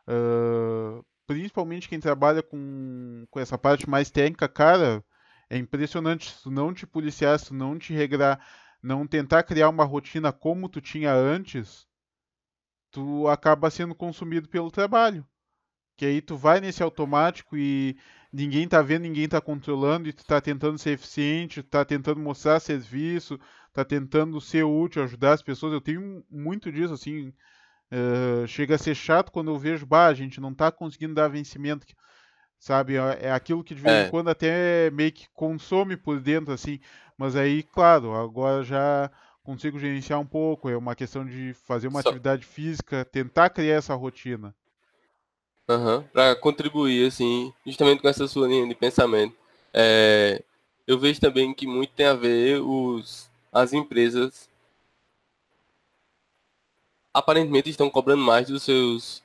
Uh, principalmente quem trabalha com, com essa parte mais técnica, cara, é impressionante. Se tu não te policiar, se tu não te regrar, não tentar criar uma rotina como tu tinha antes, tu acaba sendo consumido pelo trabalho. Que aí tu vai nesse automático e ninguém tá vendo, ninguém tá controlando e tu tá tentando ser eficiente, tá tentando mostrar serviço, tá tentando ser útil, ajudar as pessoas. Eu tenho muito disso, assim. Uh, chega a ser chato quando eu vejo, bah, a gente não tá conseguindo dar vencimento, sabe? É, é aquilo que de vez em é. quando até meio que consome por dentro, assim. Mas aí, claro, agora já consigo gerenciar um pouco. É uma questão de fazer uma Só... atividade física, tentar criar essa rotina. Uhum, para contribuir, assim, justamente com essa sua linha de pensamento. É, eu vejo também que muito tem a ver os, as empresas aparentemente estão cobrando mais dos seus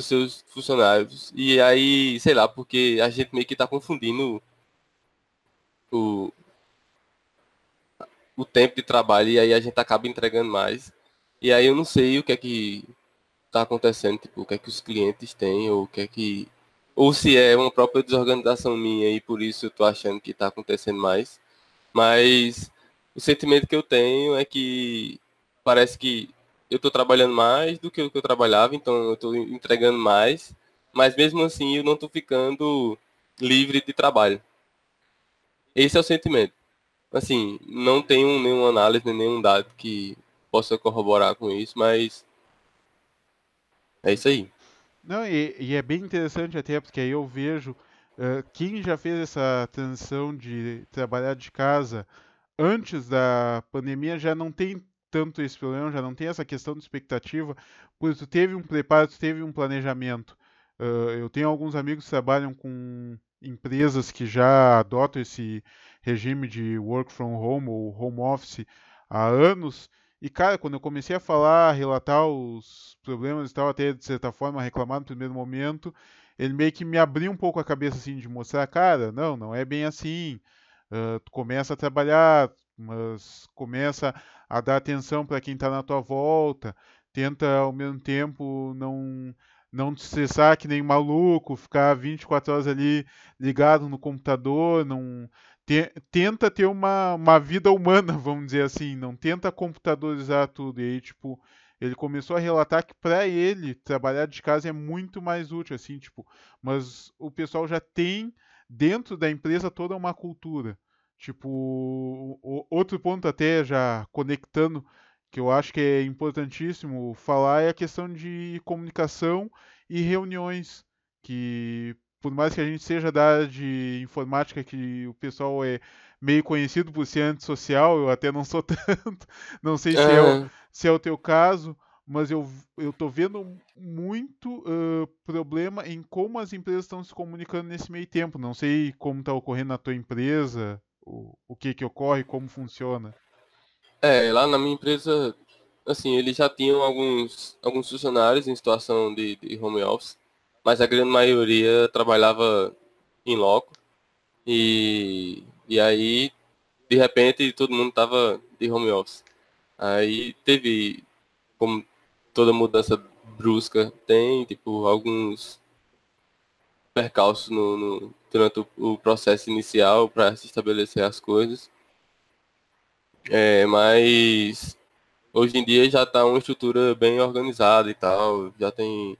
dos seus funcionários. E aí, sei lá, porque a gente meio que está confundindo o, o tempo de trabalho e aí a gente acaba entregando mais. E aí eu não sei o que é que está acontecendo, tipo, o que é que os clientes têm, ou o que é que. Ou se é uma própria desorganização minha e por isso eu tô achando que está acontecendo mais. Mas o sentimento que eu tenho é que parece que eu estou trabalhando mais do que o que eu trabalhava, então eu estou entregando mais, mas mesmo assim eu não estou ficando livre de trabalho. Esse é o sentimento. Assim, não tenho nenhuma análise, nenhum dado que possa corroborar com isso, mas é isso aí. Não, e, e é bem interessante até, porque aí eu vejo uh, quem já fez essa transição de trabalhar de casa antes da pandemia já não tem tanto esse problema, já não tem essa questão de expectativa, porque tu teve um preparo, tu teve um planejamento. Uh, eu tenho alguns amigos que trabalham com empresas que já adotam esse regime de work from home ou home office há anos e, cara, quando eu comecei a falar, relatar os problemas e tal, até de certa forma reclamar no primeiro momento, ele meio que me abriu um pouco a cabeça assim de mostrar, cara, não, não é bem assim. Uh, tu começa a trabalhar, mas começa a dar atenção para quem está na tua volta, tenta ao mesmo tempo não não te estressar que nem maluco, ficar 24 horas ali ligado no computador, não te, tenta ter uma, uma vida humana, vamos dizer assim, não tenta computadorizar tudo. E aí, tipo, ele começou a relatar que para ele trabalhar de casa é muito mais útil, assim, tipo, mas o pessoal já tem dentro da empresa toda uma cultura. Tipo, outro ponto até já conectando que eu acho que é importantíssimo falar é a questão de comunicação e reuniões, que por mais que a gente seja da área de informática, que o pessoal é meio conhecido por ser antissocial, eu até não sou tanto, não sei se, é, o, se é o teu caso, mas eu, eu tô vendo muito uh, problema em como as empresas estão se comunicando nesse meio tempo. Não sei como está ocorrendo na tua empresa, o, o que que ocorre, como funciona. É, lá na minha empresa, assim, eles já tinham alguns, alguns funcionários em situação de, de home office, mas a grande maioria trabalhava em loco. E, e aí, de repente, todo mundo tava de home office. Aí teve, como toda mudança brusca tem, tipo, alguns percalços no, no durante o, o processo inicial para se estabelecer as coisas. É, mas hoje em dia já está uma estrutura bem organizada e tal, já tem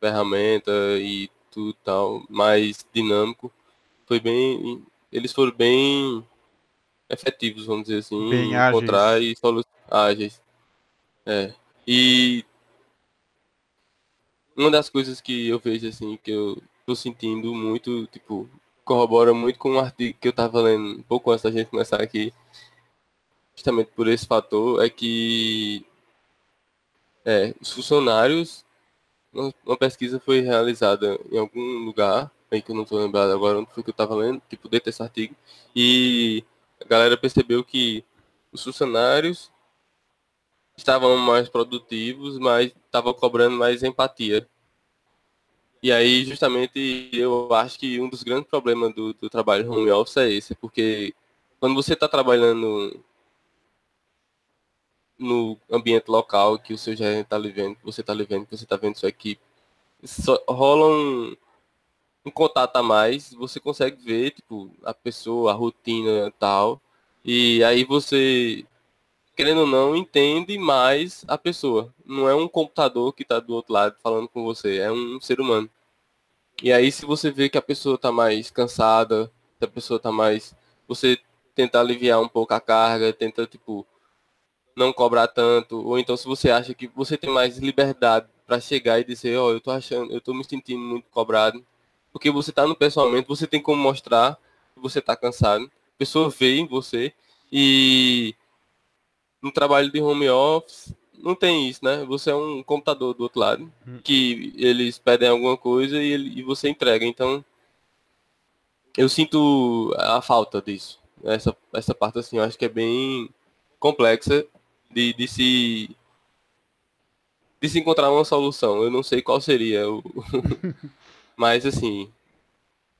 ferramenta e tudo tal, mais dinâmico. Foi bem. Eles foram bem efetivos, vamos dizer assim, bem encontrar ágeis. e soluções ágeis. É. E uma das coisas que eu vejo assim, que eu tô sentindo muito, tipo, corrobora muito com um artigo que eu tava lendo um pouco antes da gente começar aqui, justamente por esse fator, é que é, os funcionários, uma pesquisa foi realizada em algum lugar, aí que eu não estou lembrado agora onde foi que eu estava lendo, tipo, dentro desse artigo, e a galera percebeu que os funcionários estavam mais produtivos, mas estavam cobrando mais empatia. E aí, justamente, eu acho que um dos grandes problemas do, do trabalho home office é esse, porque quando você está trabalhando no ambiente local que o seu gerente está vendo, que você está vendo, que você está vendo sua equipe, só rola um, um contato a mais, você consegue ver, tipo, a pessoa, a rotina e tal, e aí você, querendo ou não, entende mais a pessoa. Não é um computador que está do outro lado falando com você, é um ser humano. E aí se você vê que a pessoa está mais cansada, se a pessoa está mais... Você tenta aliviar um pouco a carga, tenta, tipo, não cobrar tanto, ou então se você acha que você tem mais liberdade para chegar e dizer, ó, oh, eu tô achando, eu tô me sentindo muito cobrado, porque você tá no pessoalmente, você tem como mostrar que você tá cansado, a pessoa vê em você e no trabalho de home office não tem isso, né? Você é um computador do outro lado, hum. que eles pedem alguma coisa e, ele, e você entrega. Então, eu sinto a falta disso. Essa, essa parte, assim, eu acho que é bem complexa de, de se de se encontrar uma solução. Eu não sei qual seria o mas assim,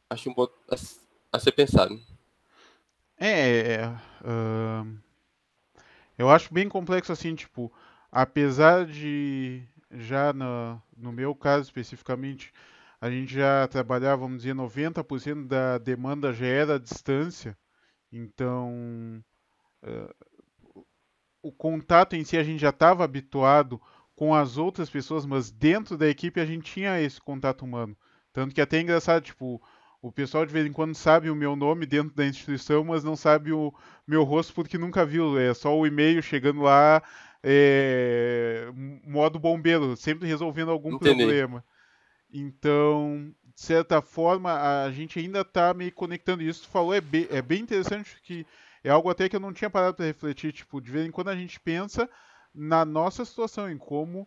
acho um ponto a, a ser pensado. É, uh, eu acho bem complexo assim, tipo, apesar de já no, no meu caso especificamente, a gente já trabalhar, vamos dizer, 90% da demanda já era à distância, então uh, o contato em si a gente já estava habituado com as outras pessoas, mas dentro da equipe a gente tinha esse contato humano. Tanto que é até é engraçado, tipo, o pessoal de vez em quando sabe o meu nome dentro da instituição, mas não sabe o meu rosto porque nunca viu. É só o e-mail chegando lá, é, modo bombeiro, sempre resolvendo algum Entendi. problema. Então, de certa forma, a gente ainda está meio conectando isso. Tu falou, é bem, é bem interessante que é algo até que eu não tinha parado para refletir. Tipo, de vez em quando a gente pensa na nossa situação, em como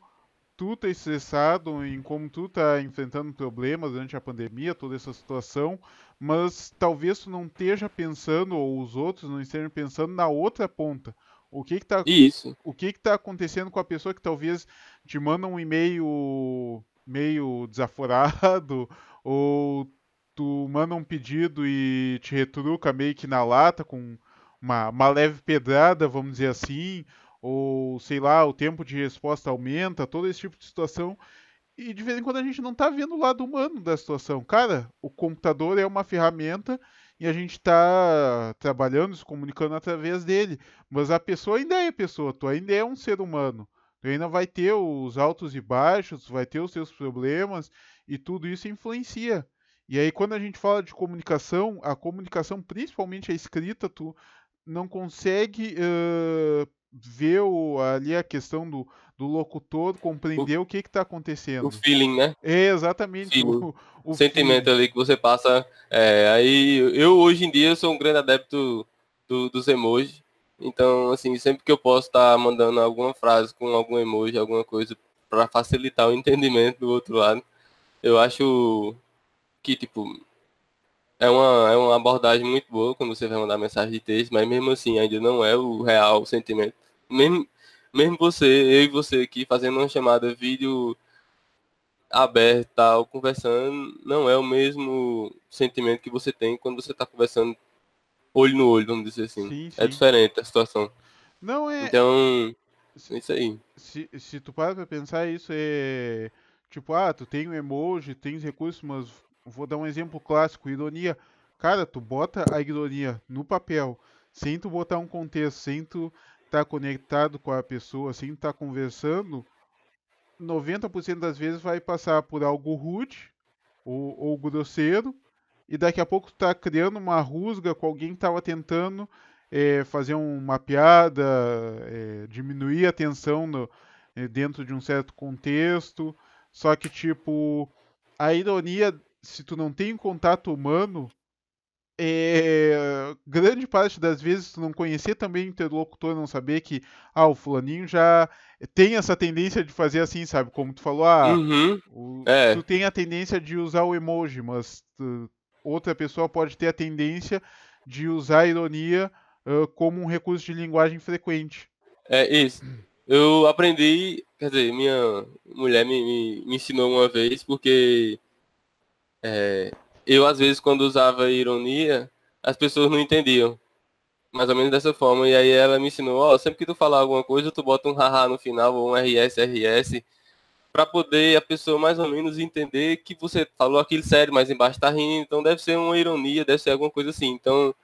tu tá estressado, em como tu tá enfrentando problemas durante a pandemia, toda essa situação, mas talvez tu não esteja pensando, ou os outros não estejam pensando na outra ponta. O que que tá, Isso. O que que tá acontecendo com a pessoa que talvez te manda um e-mail meio desaforado, ou tu manda um pedido e te retruca meio que na lata com uma, uma leve pedrada, vamos dizer assim, ou sei lá, o tempo de resposta aumenta, todo esse tipo de situação. E de vez em quando a gente não tá vendo o lado humano da situação. Cara, o computador é uma ferramenta e a gente está trabalhando, se comunicando através dele. Mas a pessoa ainda é pessoa, tu ainda é um ser humano. Tu ainda vai ter os altos e baixos, vai ter os seus problemas e tudo isso influencia. E aí quando a gente fala de comunicação, a comunicação, principalmente a escrita, tu não consegue uh, ver o, ali a questão do, do locutor, compreender o, o que está acontecendo. O feeling, né? É, exatamente. O, o, sentimento feeling. ali que você passa. É, aí eu hoje em dia sou um grande adepto do, dos emojis. Então, assim, sempre que eu posso estar tá mandando alguma frase com algum emoji, alguma coisa, para facilitar o entendimento do outro lado, eu acho que, tipo, é uma, é uma abordagem muito boa quando você vai mandar mensagem de texto, mas mesmo assim ainda não é o real sentimento. Mesmo, mesmo você, eu e você aqui fazendo uma chamada vídeo aberto, tal, conversando, não é o mesmo sentimento que você tem quando você está conversando olho no olho, vamos dizer assim. Sim, é sim. É diferente a situação. Não é. Então, se, isso aí. Se, se tu para pra pensar, isso é. Tipo, ah, tu tem um emoji, tens recursos, mas vou dar um exemplo clássico, ironia. Cara, tu bota a ironia no papel, sem tu botar um contexto, sem tu estar tá conectado com a pessoa, sem estar tá conversando, 90% das vezes vai passar por algo rude ou, ou grosseiro, e daqui a pouco tu tá criando uma rusga com alguém que estava tentando é, fazer uma piada, é, diminuir a tensão no, é, dentro de um certo contexto. Só que, tipo, a ironia se tu não tem um contato humano, é, grande parte das vezes tu não conhecer também o interlocutor, não saber que ah, o fulaninho já tem essa tendência de fazer assim, sabe? Como tu falou, ah, uhum. o, é. tu tem a tendência de usar o emoji, mas tu, outra pessoa pode ter a tendência de usar a ironia uh, como um recurso de linguagem frequente. É isso. Eu aprendi, quer dizer, minha mulher me, me, me ensinou uma vez, porque é, eu, às vezes, quando usava ironia, as pessoas não entendiam. Mais ou menos dessa forma. E aí ela me ensinou, ó, oh, sempre que tu falar alguma coisa, tu bota um haha no final, ou um RS, RS, para poder a pessoa mais ou menos entender que você falou aquilo sério, mas embaixo tá rindo, então deve ser uma ironia, deve ser alguma coisa assim. Então,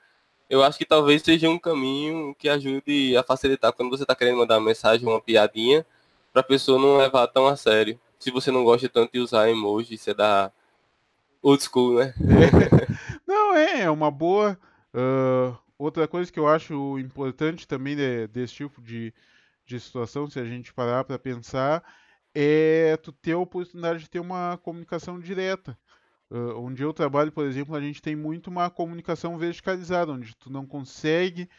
eu acho que talvez seja um caminho que ajude a facilitar quando você está querendo mandar uma mensagem, uma piadinha, para a pessoa não levar tão a sério. Se você não gosta tanto de usar emoji, você dá old school, né? Não, é, é uma boa. Uh, outra coisa que eu acho importante também de, desse tipo de, de situação, se a gente parar para pensar, é tu ter a oportunidade de ter uma comunicação direta. Uh, onde eu trabalho, por exemplo, a gente tem muito uma comunicação verticalizada, onde tu não consegue,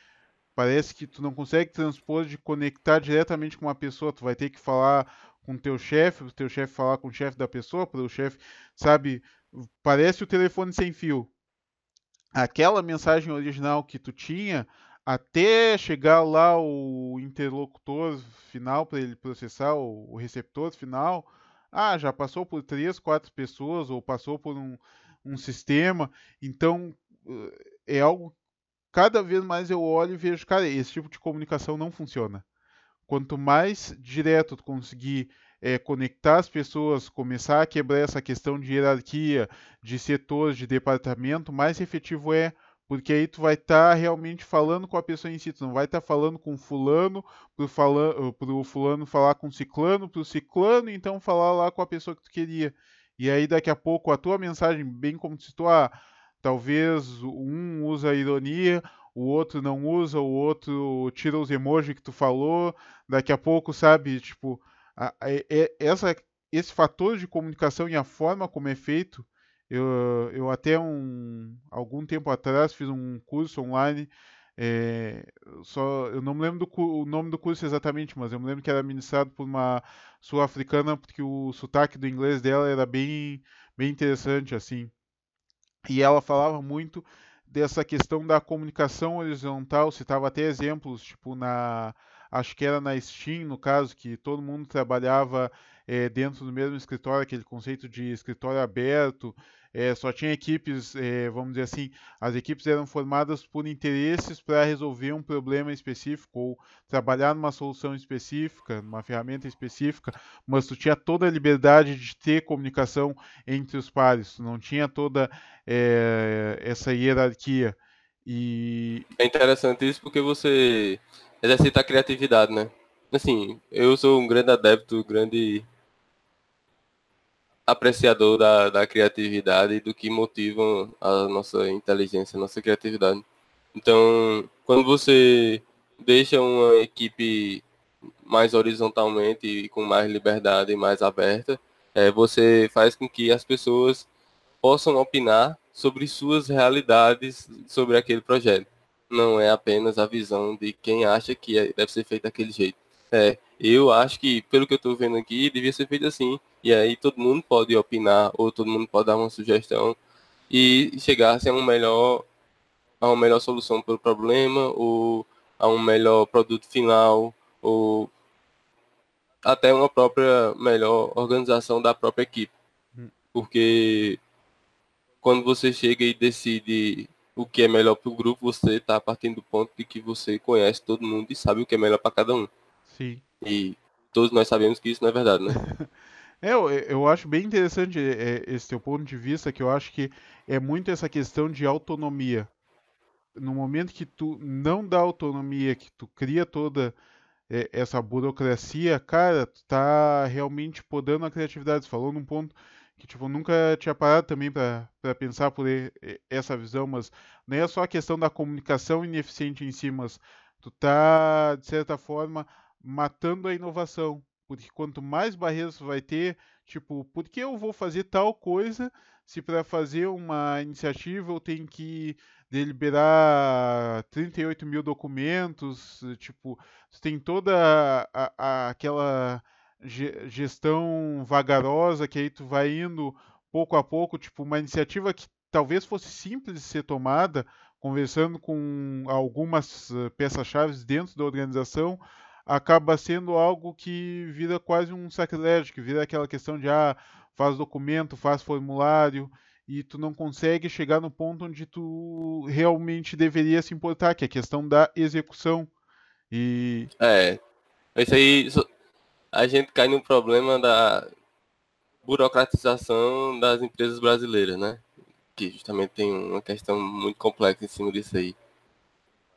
parece que tu não consegue transpor de conectar diretamente com uma pessoa, tu vai ter que falar com o teu chefe, o teu chefe falar com o chefe da pessoa, para o chefe, sabe, parece o telefone sem fio. Aquela mensagem original que tu tinha, até chegar lá o interlocutor final para ele processar, o, receptor final, ah, já passou por três, quatro pessoas ou passou por um, um sistema. Então, eh, é algo. Cada vez mais eu olho e vejo, cara, esse tipo de comunicação não funciona. Quanto mais direto tu conseguir é, conectar as pessoas, começar a quebrar essa questão de hierarquia, de setores, de departamento, mais efetivo é, porque aí tu vai estar tá realmente falando com a pessoa em si, tu não vai estar tá falando com fulano, fala, pro fulano falar com ciclano, pro ciclano então falar lá com a pessoa que tu queria. E aí daqui a pouco a tua mensagem, bem como tu citou, ah, talvez um usa ironia, o outro não usa, o outro tira os emojis que tu falou, daqui a pouco, sabe, tipo, a, a, essa, esse fator de comunicação e a forma como é feito, eu, eu até um, algum tempo atrás fiz um curso online, é, só, eu não me lembro do, o nome do curso exatamente, mas eu me lembro que era ministrado por uma sul-africana, porque o sotaque do inglês dela era bem, bem interessante, assim. E ela falava muito dessa questão da comunicação horizontal, citava até exemplos, tipo na acho que era na Steam, no caso, que todo mundo trabalhava é, dentro do mesmo escritório, aquele conceito de escritório aberto, é, só tinha equipes, é, vamos dizer assim, as equipes eram formadas por interesses para resolver um problema específico ou trabalhar numa solução específica, numa ferramenta específica, mas tu tinha toda a liberdade de ter comunicação entre os pares, tu não tinha toda essa hierarquia. E... É interessante isso porque você exercita a criatividade, né? Assim, eu sou um grande adepto, grande apreciador da, da criatividade e do que motiva a nossa inteligência, a nossa criatividade. Então, quando você deixa uma equipe mais horizontalmente e com mais liberdade e mais aberta, é, você faz com que as pessoas possam opinar sobre suas realidades sobre aquele projeto. Não é apenas a visão de quem acha que é, deve ser feito daquele jeito. É, eu acho que, pelo que eu estou vendo aqui, devia ser feito assim. E aí todo mundo pode opinar, ou todo mundo pode dar uma sugestão e chegar a um melhor, a uma melhor solução para o problema, ou a um melhor produto final, ou até uma própria melhor organização da própria equipe. Hum. Porque quando você chega e decide o que é melhor para o grupo, você está partindo do ponto de que você conhece todo mundo e sabe o que é melhor para cada um. Sim. E todos nós sabemos que isso não é verdade, né? é, eu, eu acho bem interessante é, esse teu ponto de vista, que eu acho que é muito essa questão de autonomia. No momento que tu não dá autonomia, que tu cria toda é, essa burocracia, cara, tu tá realmente podando a criatividade. Você falou num ponto que tipo nunca tinha parado também para pensar por essa visão, mas não é só a questão da comunicação ineficiente em si, mas tu tá de certa forma matando a inovação. Porque quanto mais barreiras vai ter, tipo, por que eu vou fazer tal coisa se para fazer uma iniciativa eu tenho que deliberar 38 mil documentos, tipo, tem toda a, a, aquela gestão vagarosa que aí tu vai indo pouco a pouco, tipo, uma iniciativa que talvez fosse simples de ser tomada, conversando com algumas eh, peças-chave dentro da organização, acaba sendo algo que vira quase um sacrilégio, que vira aquela questão de ah, faz documento, faz formulário, e tu não consegue chegar no ponto onde tu realmente deveria se importar, que é a questão da execução. E. É. Isso aí. A gente cai no problema da burocratização das empresas brasileiras, né? Que justamente tem uma questão muito complexa em cima disso aí.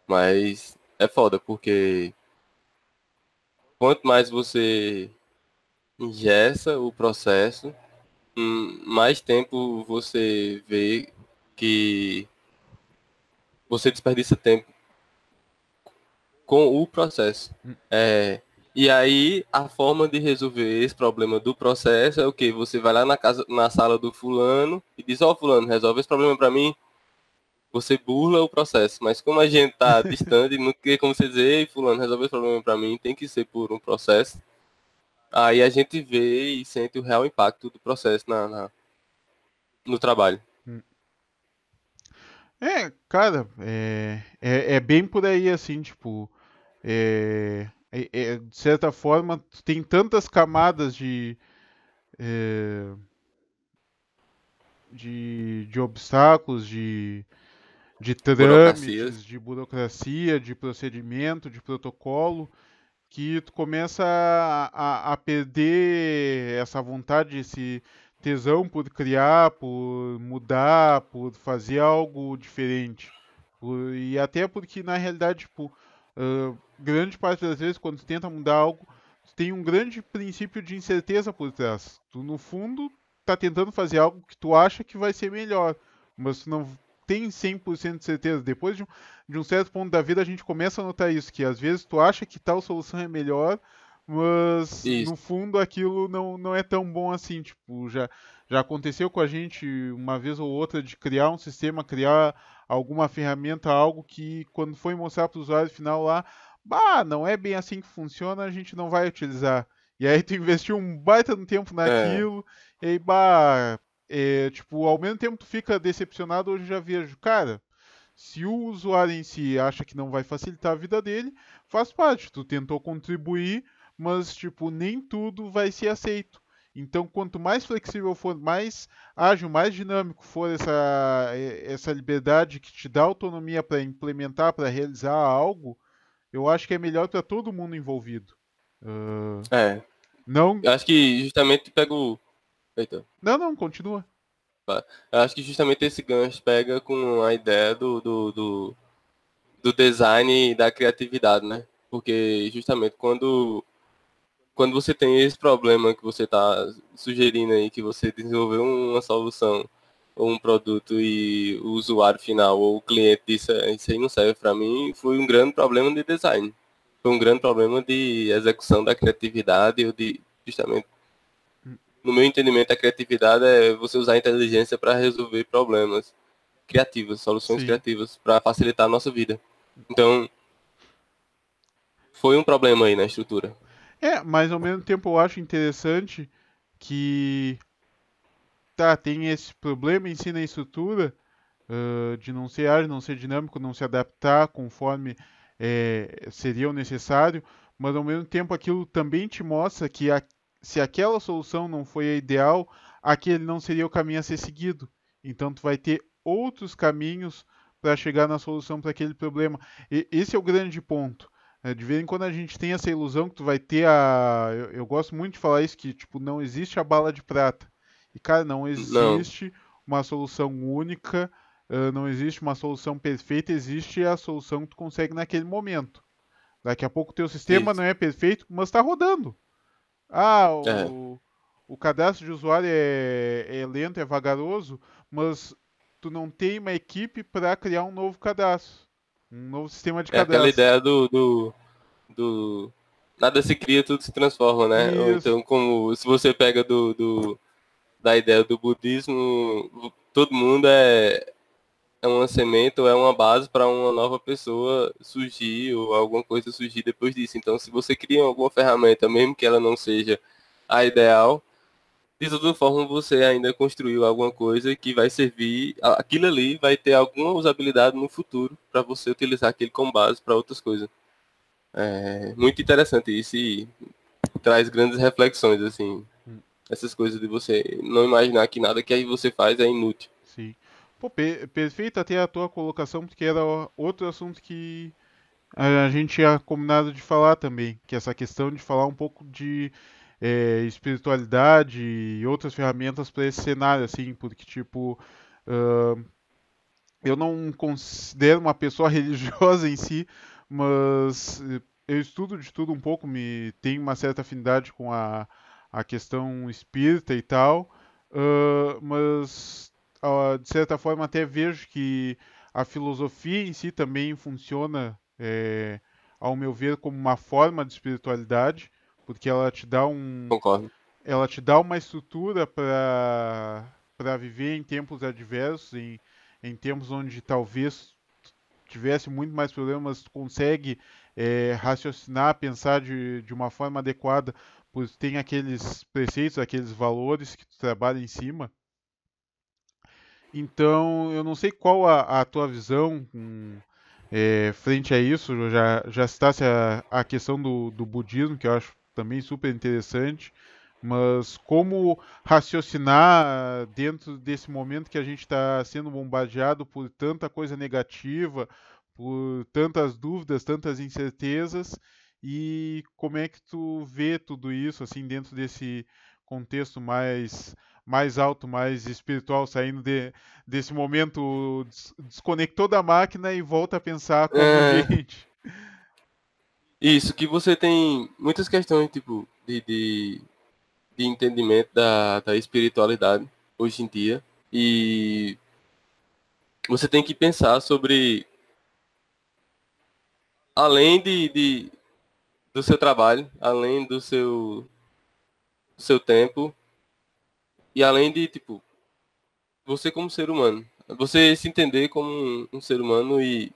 Mas é foda, porque quanto mais você ingessa o processo, hum, mais tempo você vê que você desperdiça tempo com o processo. Hum. É, e aí a forma de resolver esse problema do processo é o que? Você vai lá na casa, na sala do fulano e diz, ó oh, fulano, resolve esse problema para mim você burla o processo. Mas como a gente tá distante, não tem como você dizer, Ei, fulano, resolver esse problema para mim, tem que ser por um processo. Aí a gente vê e sente o real impacto do processo na, na no trabalho. Hum. É, cara, é, é, é, bem por aí, assim, tipo, é, é, é de certa forma, tem tantas camadas de, é, de, de obstáculos, de, de trâmites, de burocracia, de procedimento, de protocolo, que tu começa a, a, a, perder essa vontade, esse tesão por criar, por mudar, por fazer algo diferente. Por, e até porque, na realidade, tipo, uh, grande parte das vezes, quando tu tenta mudar algo, tu tem um grande princípio de incerteza por trás. Tu, no fundo, tá tentando fazer algo que tu acha que vai ser melhor, mas tu não tem 100% de certeza. Depois de um, de um certo ponto da vida, a gente começa a notar isso, que às vezes tu acha que tal solução é melhor, mas isso. no fundo aquilo não, não é tão bom assim. Tipo, já, já aconteceu com a gente uma vez ou outra de criar um sistema, criar alguma ferramenta, algo que quando foi mostrar para o usuário final lá, bah, não é bem assim que funciona, a gente não vai utilizar. E aí tu investiu um baita no tempo naquilo, é. e aí, bah, é, tipo, ao mesmo tempo tu fica decepcionado, hoje já vejo, cara, se o usuário em si acha que não vai facilitar a vida dele, faz parte, tu tentou contribuir, mas tipo, nem tudo vai ser aceito. Então, quanto mais flexível for, mais ágil, mais dinâmico for essa, essa liberdade que te dá autonomia para implementar, para realizar algo, eu acho que é melhor para todo mundo envolvido. Uh, é. Não. Eu acho que justamente pega o. Eita. Não, não, continua. Eu acho que justamente esse gancho pega com a ideia do, do, do, do design e da criatividade, né? Porque justamente quando quando você tem esse problema que você está sugerindo aí, que você desenvolveu uma solução ou um produto e o usuário final ou o cliente disse isso aí não serve para mim, foi um grande problema de design. Foi um grande problema de execução da criatividade ou de justamente no meu entendimento a criatividade é você usar a inteligência para resolver problemas criativos, soluções Sim. criativas para facilitar a nossa vida. Então foi um problema aí na estrutura. É, mas ao mesmo tempo eu acho interessante que tá, tem esse problema em si na estrutura uh, de não ser ágil, não ser dinâmico, não se adaptar conforme é, seria o necessário, mas ao mesmo tempo aquilo também te mostra que a, se aquela solução não foi a ideal, aquele não seria o caminho a ser seguido. Então tu vai ter outros caminhos para chegar na solução para aquele problema. E, esse é o grande ponto. É, de vez em quando a gente tem essa ilusão que tu vai ter a. Eu, eu, gosto muito de falar isso, que tipo, não existe a bala de prata. E, cara, não existe não. uma solução única, uh, não existe uma solução perfeita, existe a solução que tu consegue naquele momento. Daqui a pouco o teu sistema isso. não é perfeito, mas está rodando. Ah, o, é. o cadastro de usuário é, é lento, é vagaroso, mas tu não tem uma equipe para criar um novo cadastro. Um novo sistema de cadastro. É aquela ideia do, do, do, Nada se cria, tudo se transforma, né? Ou então, como se você pega do, do, da ideia do budismo, todo mundo é, é uma semente ou é uma base para uma nova pessoa surgir ou alguma coisa surgir depois disso. Então, se você cria alguma ferramenta, mesmo que ela não seja a ideal, de toda forma você ainda construiu alguma coisa que vai servir, aquilo ali vai ter alguma usabilidade no futuro para você utilizar aquele como base para outras coisas. É muito interessante isso e traz grandes reflexões, assim, hum. essas coisas de você não imaginar que nada que aí você faz é inútil. Sim. Pô, perfeito até a tua colocação, porque era outro assunto que a gente tinha combinado de falar também, que é essa questão de falar um pouco de é, espiritualidade e outras ferramentas para esse cenário, assim, porque, tipo, uh, eu não considero uma pessoa religiosa em si, mas eu estudo de tudo um pouco, me tenho uma certa afinidade com a, a questão espírita e tal, uh, mas uh, de certa forma até vejo que a filosofia em si também funciona, é, ao meu ver, como uma forma de espiritualidade porque ela te dá um Concordo. ela te dá uma estrutura para para viver em tempos adversos, em, em tempos onde talvez tivesse muito mais problemas, tu consegue é, raciocinar, pensar de, de uma forma adequada, pois tem aqueles preceitos, aqueles valores que tu trabalha em cima. Então, eu não sei qual a, a tua visão é, frente a isso. Já, já citasse a, a questão do, do budismo, que eu acho também super interessante. Mas como raciocinar dentro desse momento que a gente está sendo bombardeado por tanta coisa negativa, por tantas dúvidas, tantas incertezas, e como é que tu vê tudo isso assim dentro desse contexto mais mais alto, mais espiritual, saindo de, desse momento desconectou da máquina e volta a pensar como é... gente. Isso, que você tem muitas questões, tipo, de, de, de entendimento da, da espiritualidade hoje em dia. E você tem que pensar sobre além de, de, do seu trabalho, além do seu seu tempo e além de tipo você como ser humano, você se entender como um, um ser humano e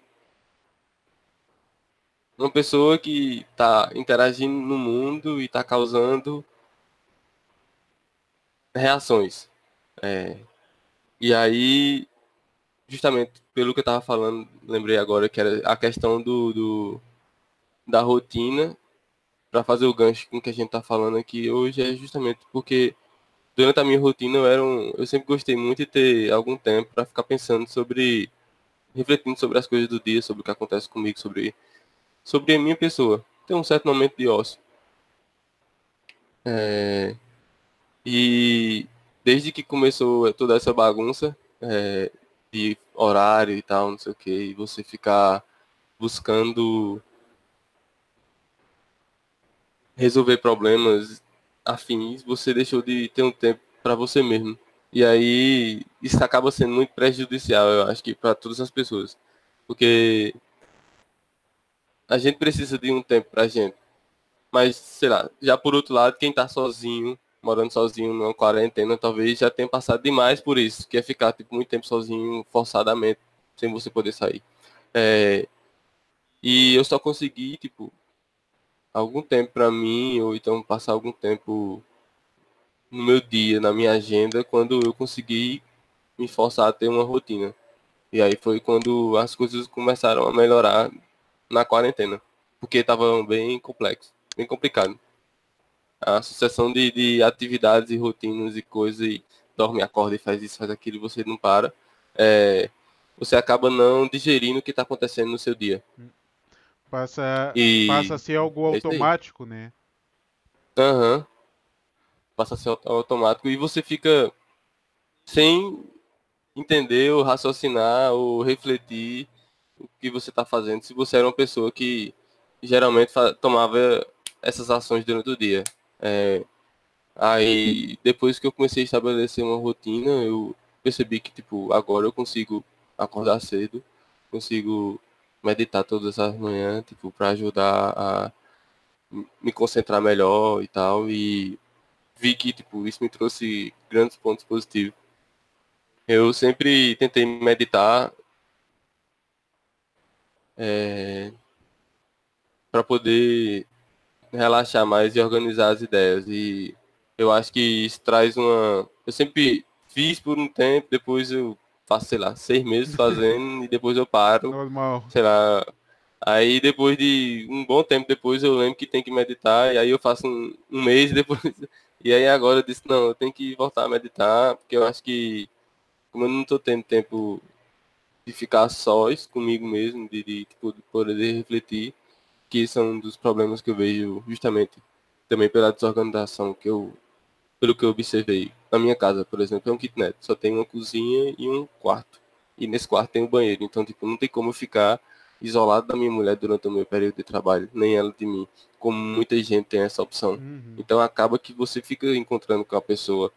uma pessoa que está interagindo no mundo e está causando reações. É, e aí, justamente pelo que eu estava falando, lembrei agora que era a questão do, do da rotina para fazer o gancho com que a gente está falando aqui hoje é justamente porque durante a minha rotina eu era um, eu sempre gostei muito de ter algum tempo para ficar pensando sobre refletindo sobre as coisas do dia, sobre o que acontece comigo, sobre sobre a minha pessoa. Ter um certo momento de ócio. É, e desde que começou toda essa bagunça é, de horário e tal, não sei o que, e você ficar buscando resolver problemas afins, você deixou de ter um tempo para você mesmo. E aí isso acaba sendo muito prejudicial, eu acho que para todas as pessoas. Porque a gente precisa de um tempo pra gente. Mas, sei lá, já por outro lado, quem tá sozinho, morando sozinho numa quarentena, talvez já tenha passado demais por isso, que é ficar tipo, muito tempo sozinho, forçadamente, sem você poder sair. É, e eu só consegui, tipo, algum tempo para mim, ou então passar algum tempo no meu dia, na minha agenda, quando eu consegui me forçar a ter uma rotina. E aí foi quando as coisas começaram a melhorar na quarentena, porque estava bem complexo, bem complicado. A sucessão de, de atividades e rotinas e coisas, e dorme, acorda e faz isso, faz aquilo, e você não para, é, você acaba não digerindo o que está acontecendo no seu dia. Passa, e... passa a ser algo é automático, né? Aham. Uhum. Passa a ser automático e você fica sem entender ou raciocinar ou refletir o que você está fazendo se você era uma pessoa que geralmente tomava essas ações durante o dia. É, aí depois que eu comecei a estabelecer uma rotina, eu percebi que tipo agora eu consigo acordar cedo, consigo meditar todas as manhãs, tipo, para ajudar a me concentrar melhor e tal. E vi que, tipo, isso me trouxe grandes pontos positivos. Eu sempre tentei meditar é, para poder relaxar mais e organizar as ideias. E eu acho que isso traz uma. Eu sempre fiz por um tempo, depois eu faço, sei lá, seis meses fazendo e depois eu paro. Normal. Sei lá. Aí depois de um bom tempo depois eu lembro que tem que meditar, e aí eu faço um, um mês depois. E aí agora eu disse, não, eu tenho que voltar a meditar, porque eu acho que como eu não estou tendo tempo de ficar sós comigo mesmo, de, de, tipo, de poder refletir, que são um dos problemas que eu vejo justamente também pela desorganização que eu pelo que eu observei, na minha casa, por exemplo, é um kitnet. Só tem uma cozinha e um quarto. E nesse quarto tem um banheiro. Então, tipo, não tem como ficar isolado da minha mulher durante o meu período de trabalho, nem ela de mim, como muita gente tem essa opção. Uhum. Então, acaba que você fica encontrando com a pessoa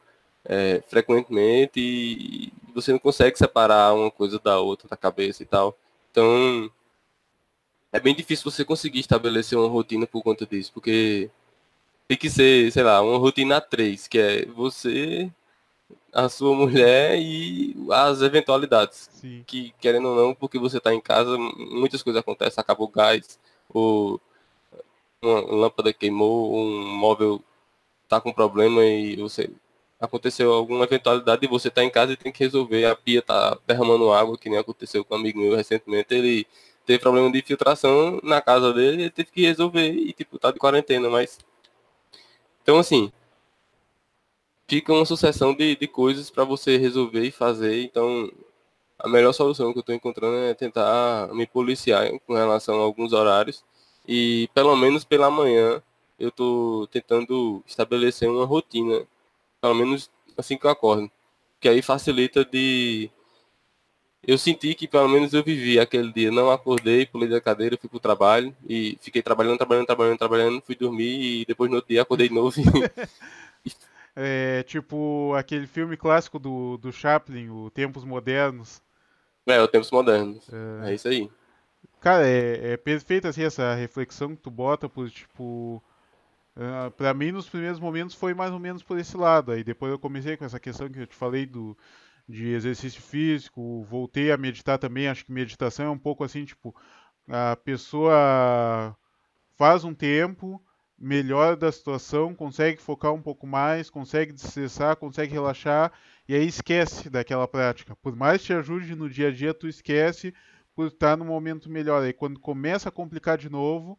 é, frequentemente e você não consegue separar uma coisa da outra, da cabeça e tal. Então, é bem difícil você conseguir estabelecer uma rotina por conta disso, porque tem que ser, sei lá, uma rotina 3, que é você, a sua mulher e as eventualidades. Sim. Que, querendo ou não, porque você está em casa, muitas coisas acontecem, acabou o gás, ou uma lâmpada queimou, um móvel tá com problema e você aconteceu alguma eventualidade e você está em casa e tem que resolver, a pia tá derramando água, que nem aconteceu com um amigo meu recentemente, ele teve problema de filtração na casa dele, ele teve que resolver e tipo, tá de quarentena, mas então, assim, fica uma sucessão de, de coisas para você resolver e fazer. Então, a melhor solução que eu estou encontrando é tentar me policiar com relação a alguns horários. E, pelo menos pela manhã, eu estou tentando estabelecer uma rotina, pelo menos assim que eu acordo. Que aí facilita de eu senti que pelo menos eu vivi aquele dia. Não acordei, pulei da cadeira, fui pro trabalho e fiquei trabalhando, trabalhando, trabalhando, trabalhando, fui dormir e depois no outro dia acordei de novo. é tipo aquele filme clássico do, do Chaplin, o Tempos Modernos. É, o Tempos Modernos. É, é isso aí. Cara, é, é perfeita assim essa reflexão que tu bota, por tipo. Uh, pra mim, nos primeiros momentos foi mais ou menos por esse lado. Aí depois eu comecei com essa questão que eu te falei do, de exercício físico, voltei a meditar também, acho que meditação é um pouco assim, tipo, a pessoa faz um tempo, melhora da situação, consegue focar um pouco mais, consegue desestressar, consegue relaxar e aí esquece daquela prática. Por mais que te ajude no dia a dia, tu esquece por estar no momento melhor. Aí quando começa a complicar de novo,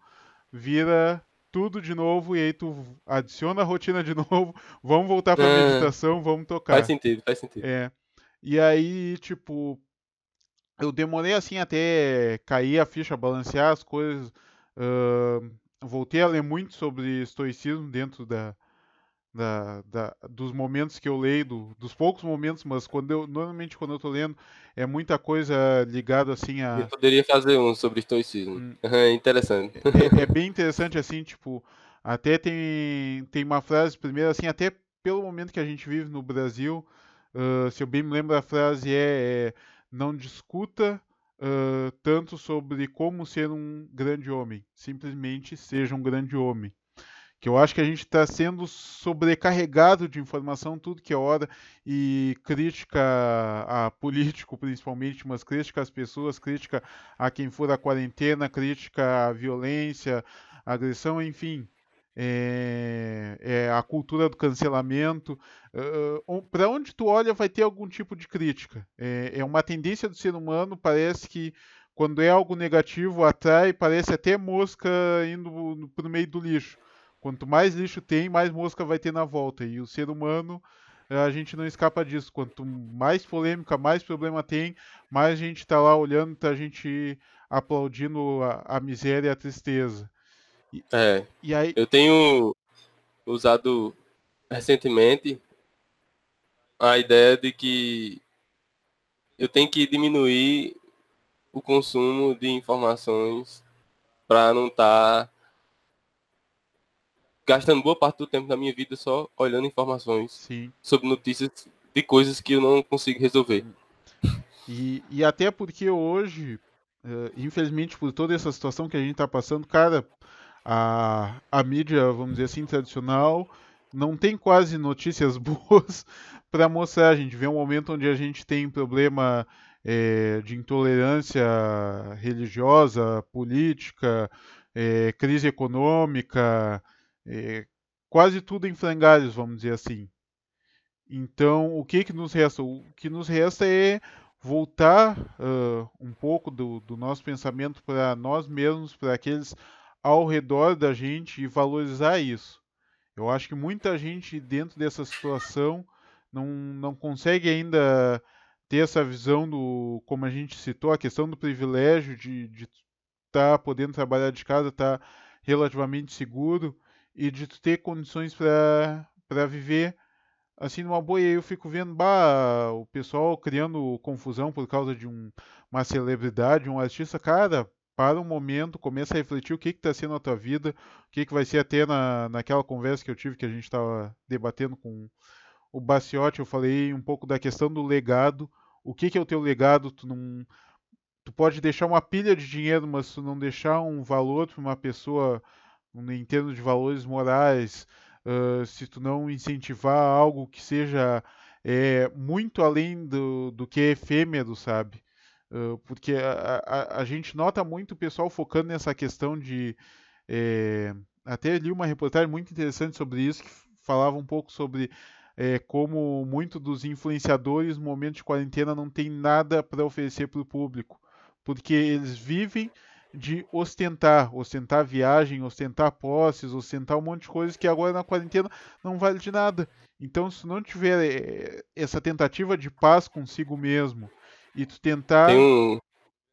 vira tudo de novo e aí tu adiciona a rotina de novo, vamos voltar pra É. meditação, vamos tocar. Faz sentido, faz sentido. É. E aí, tipo, eu demorei assim até cair a ficha, balancear as coisas. ahn, voltei a ler muito sobre estoicismo dentro da, da, da- dos momentos que eu leio, do- dos poucos momentos, mas quando eu, normalmente quando eu tô lendo, é muita coisa ligada assim a. Eu poderia fazer um sobre estoicismo. Hum. É interessante. é, é bem interessante assim, tipo, até tem, tem uma frase, primeiro assim, até pelo momento que a gente vive no Brasil, ah, se eu bem me lembro a frase é, é, não discuta ah, tanto sobre como ser um grande homem, simplesmente seja um grande homem. Que eu acho que a gente está sendo sobrecarregado de informação tudo que é hora e crítica a político principalmente, mas crítica às pessoas, crítica a quem for a quarentena, crítica à violência, agressão, enfim. É, é a cultura do cancelamento. Para onde tu olha, vai ter algum tipo de crítica. É, é uma tendência do ser humano, parece que quando é algo negativo, atrai, parece até mosca indo para o meio do lixo. Quanto mais lixo tem, mais mosca vai ter na volta. E o ser humano, a gente não escapa disso. Quanto mais polêmica, mais problema tem, mais a gente está lá olhando, tá a gente aplaudindo a, a miséria e a tristeza. É, E aí, eu tenho usado recentemente a ideia de que eu tenho que diminuir o consumo de informações para não estar gastando boa parte do tempo da minha vida só olhando informações sim. sobre notícias de coisas que eu não consigo resolver. E, e até porque hoje, eh, infelizmente, por toda essa situação que a gente está passando, cara, a, a mídia, vamos dizer assim, tradicional, não tem quase notícias boas para mostrar. A gente vê um momento onde a gente tem problema eh, de intolerância religiosa, política, eh, crise econômica, eh, quase tudo em frangalhos, vamos dizer assim. Então, o que que nos resta? O que nos resta é voltar ah, um pouco do, do nosso pensamento para nós mesmos, para aqueles ao redor da gente e valorizar isso. Eu acho que muita gente dentro dessa situação não, não consegue ainda ter essa visão do, como a gente citou, a questão do privilégio de estar podendo trabalhar de casa, estar relativamente seguro e de tu ter condições para viver assim numa boa. E aí eu fico vendo bah, o pessoal criando confusão por causa de um, uma celebridade, um artista. Cara, para um momento, começa a refletir o que está sendo a tua vida, o que, que vai ser até na, naquela conversa que eu tive, que a gente estava debatendo com o Baciotti, eu falei um pouco da questão do legado. O que, que é o teu legado? Tu não. Tu pode deixar uma pilha de dinheiro, mas tu não deixar um valor para uma pessoa em termos de valores morais, uh, se tu não incentivar algo que seja é, muito além do, do que é efêmero, sabe? Uh, porque a, a, a, gente nota muito o pessoal focando nessa questão de. É, até li uma reportagem muito interessante sobre isso, que falava um pouco sobre é, como muito dos influenciadores no momento de quarentena não tem nada para oferecer para o público, porque eles vivem de ostentar, ostentar viagem, ostentar posses, ostentar um monte de coisas que agora na quarentena não vale de nada. Então, se não tiver é, essa tentativa de paz consigo mesmo e tu tentar. Tem um,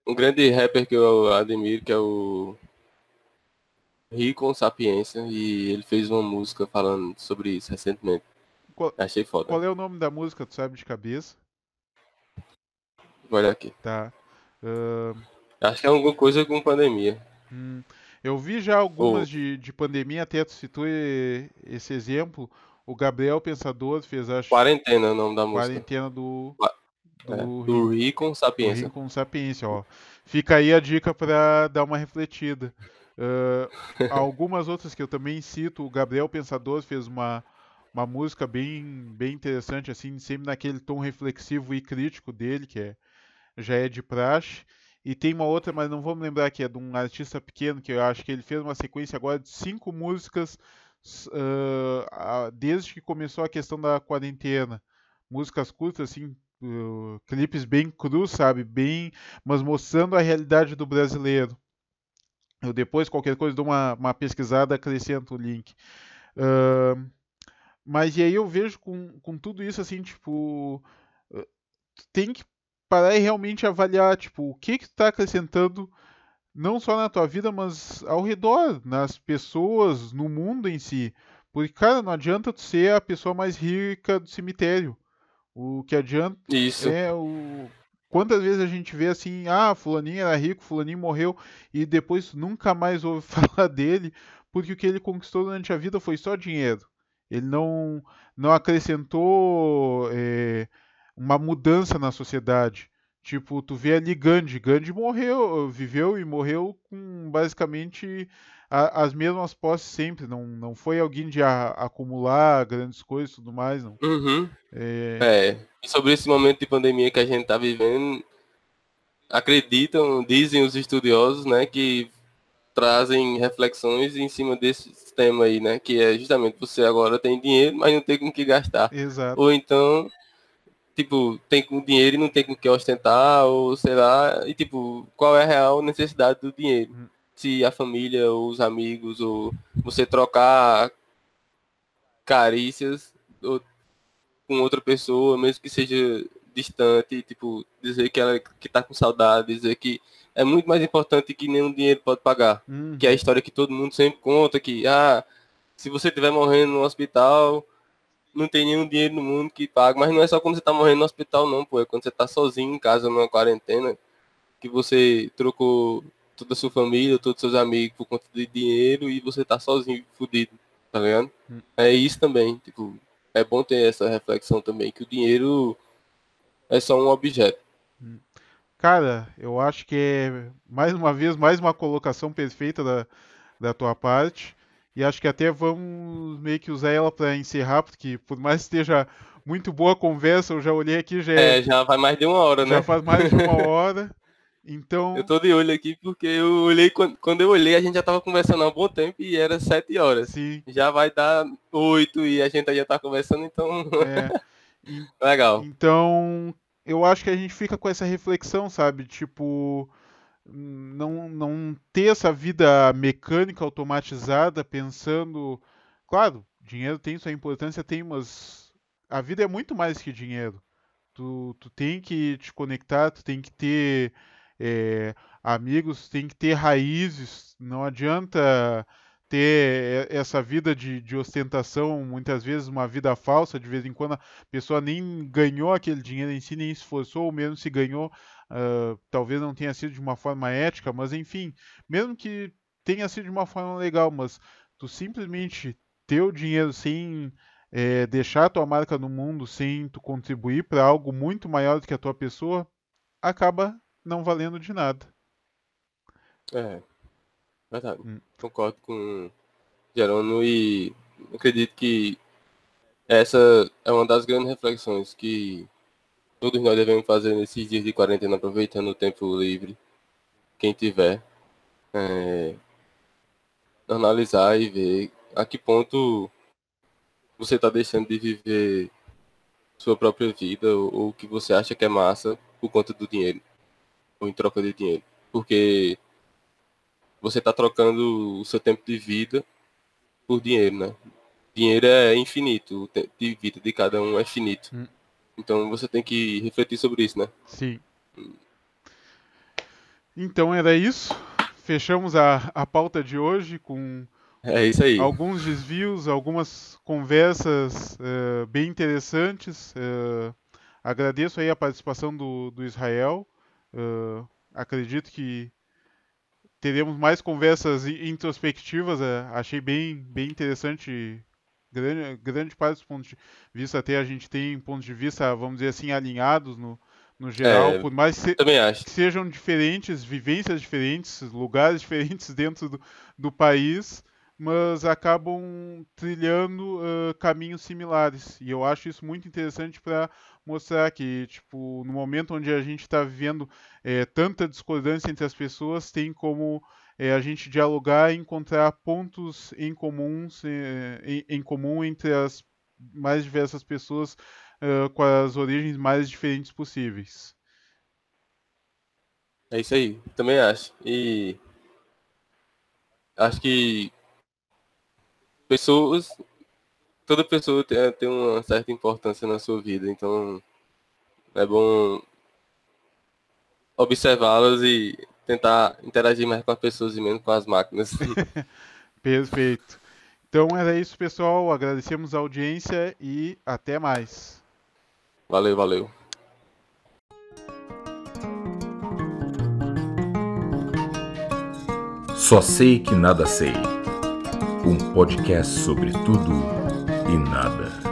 um grande rapper que eu admiro, que é o Rico Sapiência, e ele fez uma música falando sobre isso recentemente. Qual, Achei foda. Qual é o nome da música, tu sabe de cabeça? Olha aqui. Tá. Uh... Acho que é alguma coisa com pandemia. Hum, eu vi já algumas oh. de, de pandemia, até tu citou esse exemplo. O Gabriel Pensador fez, acho. Quarentena é o nome da música. Quarentena do. Do, é, do Rico Sapiência. Do Rico Sapiência, ó. Fica aí a dica para dar uma refletida. Uh, algumas outras que eu também cito, o Gabriel Pensador fez uma, uma música bem, bem interessante, assim, sempre naquele tom reflexivo e crítico dele, que é, já é de praxe. E tem uma outra, mas não vou me lembrar que é de um artista pequeno, que eu acho que ele fez uma sequência agora de cinco músicas uh, desde que começou a questão da quarentena. Músicas curtas, assim, uh, clipes bem crus, sabe? Bem, mas mostrando a realidade do brasileiro. Eu depois, qualquer coisa, dou uma, uma pesquisada, acrescento o link. Uh, mas e aí eu vejo com, com tudo isso assim, tipo, tem que parar e realmente avaliar, tipo, o que que tu tá acrescentando não só na tua vida, mas ao redor, nas pessoas, no mundo em si. Porque, cara, não adianta tu ser a pessoa mais rica do cemitério. O que adianta Isso. é o. Quantas vezes a gente vê assim, ah, fulaninho era rico, fulaninho morreu, e depois nunca mais ouve falar dele, porque o que ele conquistou durante a vida foi só dinheiro. Ele não, não acrescentou é, uma mudança na sociedade. Tipo, tu vê ali Gandhi. Gandhi morreu, viveu e morreu com basicamente a, as mesmas posses sempre. Não, não foi alguém de a, acumular grandes coisas e tudo mais, não. Uhum. É... é. E sobre esse momento de pandemia que a gente tá vivendo, acreditam, dizem os estudiosos, né, que trazem reflexões em cima desse tema aí, né? Que é justamente você agora tem dinheiro, mas não tem com que gastar. Exato. Ou então, tipo, tem com dinheiro e não tem com que ostentar, ou sei lá, e tipo, qual é a real necessidade do dinheiro? Hum. Se a família, ou os amigos, ou você trocar carícias ou, com outra pessoa, mesmo que seja distante, tipo, dizer que ela que tá com saudade, dizer que é muito mais importante que nenhum dinheiro pode pagar. Uhum. Que é a história que todo mundo sempre conta, que, ah, se você estiver morrendo no hospital, não tem nenhum dinheiro no mundo que pague. Mas não é só quando você está morrendo no hospital, não, pô. É quando você está sozinho em casa, numa quarentena, que você trocou toda a sua família, todos os seus amigos por conta de dinheiro e você está sozinho, fudido, tá ligado? Uhum. É isso também, tipo, é bom ter essa reflexão também, que o dinheiro é só um objeto. Uhum. Cara, eu acho que é mais uma vez mais uma colocação perfeita da, da tua parte. E acho que até vamos meio que usar ela para encerrar, porque por mais que esteja muito boa a conversa, eu já olhei aqui, já é, é já vai mais de uma hora, já né? Já faz mais de uma hora. Então. Eu tô de olho aqui porque eu olhei quando, quando eu olhei, a gente já tava conversando há um bom tempo e era sete horas. Sim. Já vai dar oito e a gente já tá conversando, então. É. Legal. Então, eu acho que a gente fica com essa reflexão, sabe? Tipo, não, não ter essa vida mecânica automatizada pensando. Claro, dinheiro tem sua importância, tem, mas a vida é muito mais que dinheiro. Tu, tu tem que te conectar, tu tem que ter é, amigos, tem que ter raízes. Não adianta ter essa vida de, de, ostentação, muitas vezes uma vida falsa, de vez em quando a pessoa nem ganhou aquele dinheiro em si, nem esforçou, ou mesmo se ganhou, uh, talvez não tenha sido de uma forma ética, mas enfim, mesmo que tenha sido de uma forma legal, mas tu simplesmente ter o dinheiro sem é, deixar a tua marca no mundo, sem tu contribuir para algo muito maior do que a tua pessoa, acaba não valendo de nada. É, Verdade. Hum. Concordo com Jerônimo e acredito que essa é uma das grandes reflexões que todos nós devemos fazer nesses dias de quarentena, aproveitando o tempo livre, quem tiver, é, analisar e ver a que ponto você está deixando de viver sua própria vida ou o que você acha que é massa por conta do dinheiro ou em troca de dinheiro. Porque você está trocando o seu tempo de vida por dinheiro, né? Dinheiro é infinito, o tempo de vida de cada um é finito. Hum. Então você tem que refletir sobre isso, né? Sim. Então era isso. Fechamos a, a pauta de hoje com é isso aí. alguns desvios, algumas conversas uh, bem interessantes. Uh, agradeço aí a participação do, do Israel. Uh, acredito que teremos mais conversas introspectivas. Achei bem, bem interessante. Grande, grande parte dos pontos de vista, até a gente tem pontos de vista, vamos dizer assim, alinhados no, no geral, é, por mais se, que sejam diferentes, vivências diferentes, lugares diferentes dentro do, do país, mas acabam trilhando uh, caminhos similares. E eu acho isso muito interessante para mostrar que, tipo, no momento onde a gente está vivendo é, tanta discordância entre as pessoas, tem como é, a gente dialogar e encontrar pontos em, comuns, em, em comum entre as mais diversas pessoas uh, com as origens mais diferentes possíveis. É isso aí, também acho. E acho que pessoas, toda pessoa tem, tem uma certa importância na sua vida, então é bom observá-las e tentar interagir mais com as pessoas e menos com as máquinas. Perfeito. Então era isso, pessoal. Agradecemos a audiência e até mais. Valeu, valeu. Só sei que nada sei. Um podcast sobre tudo e nada.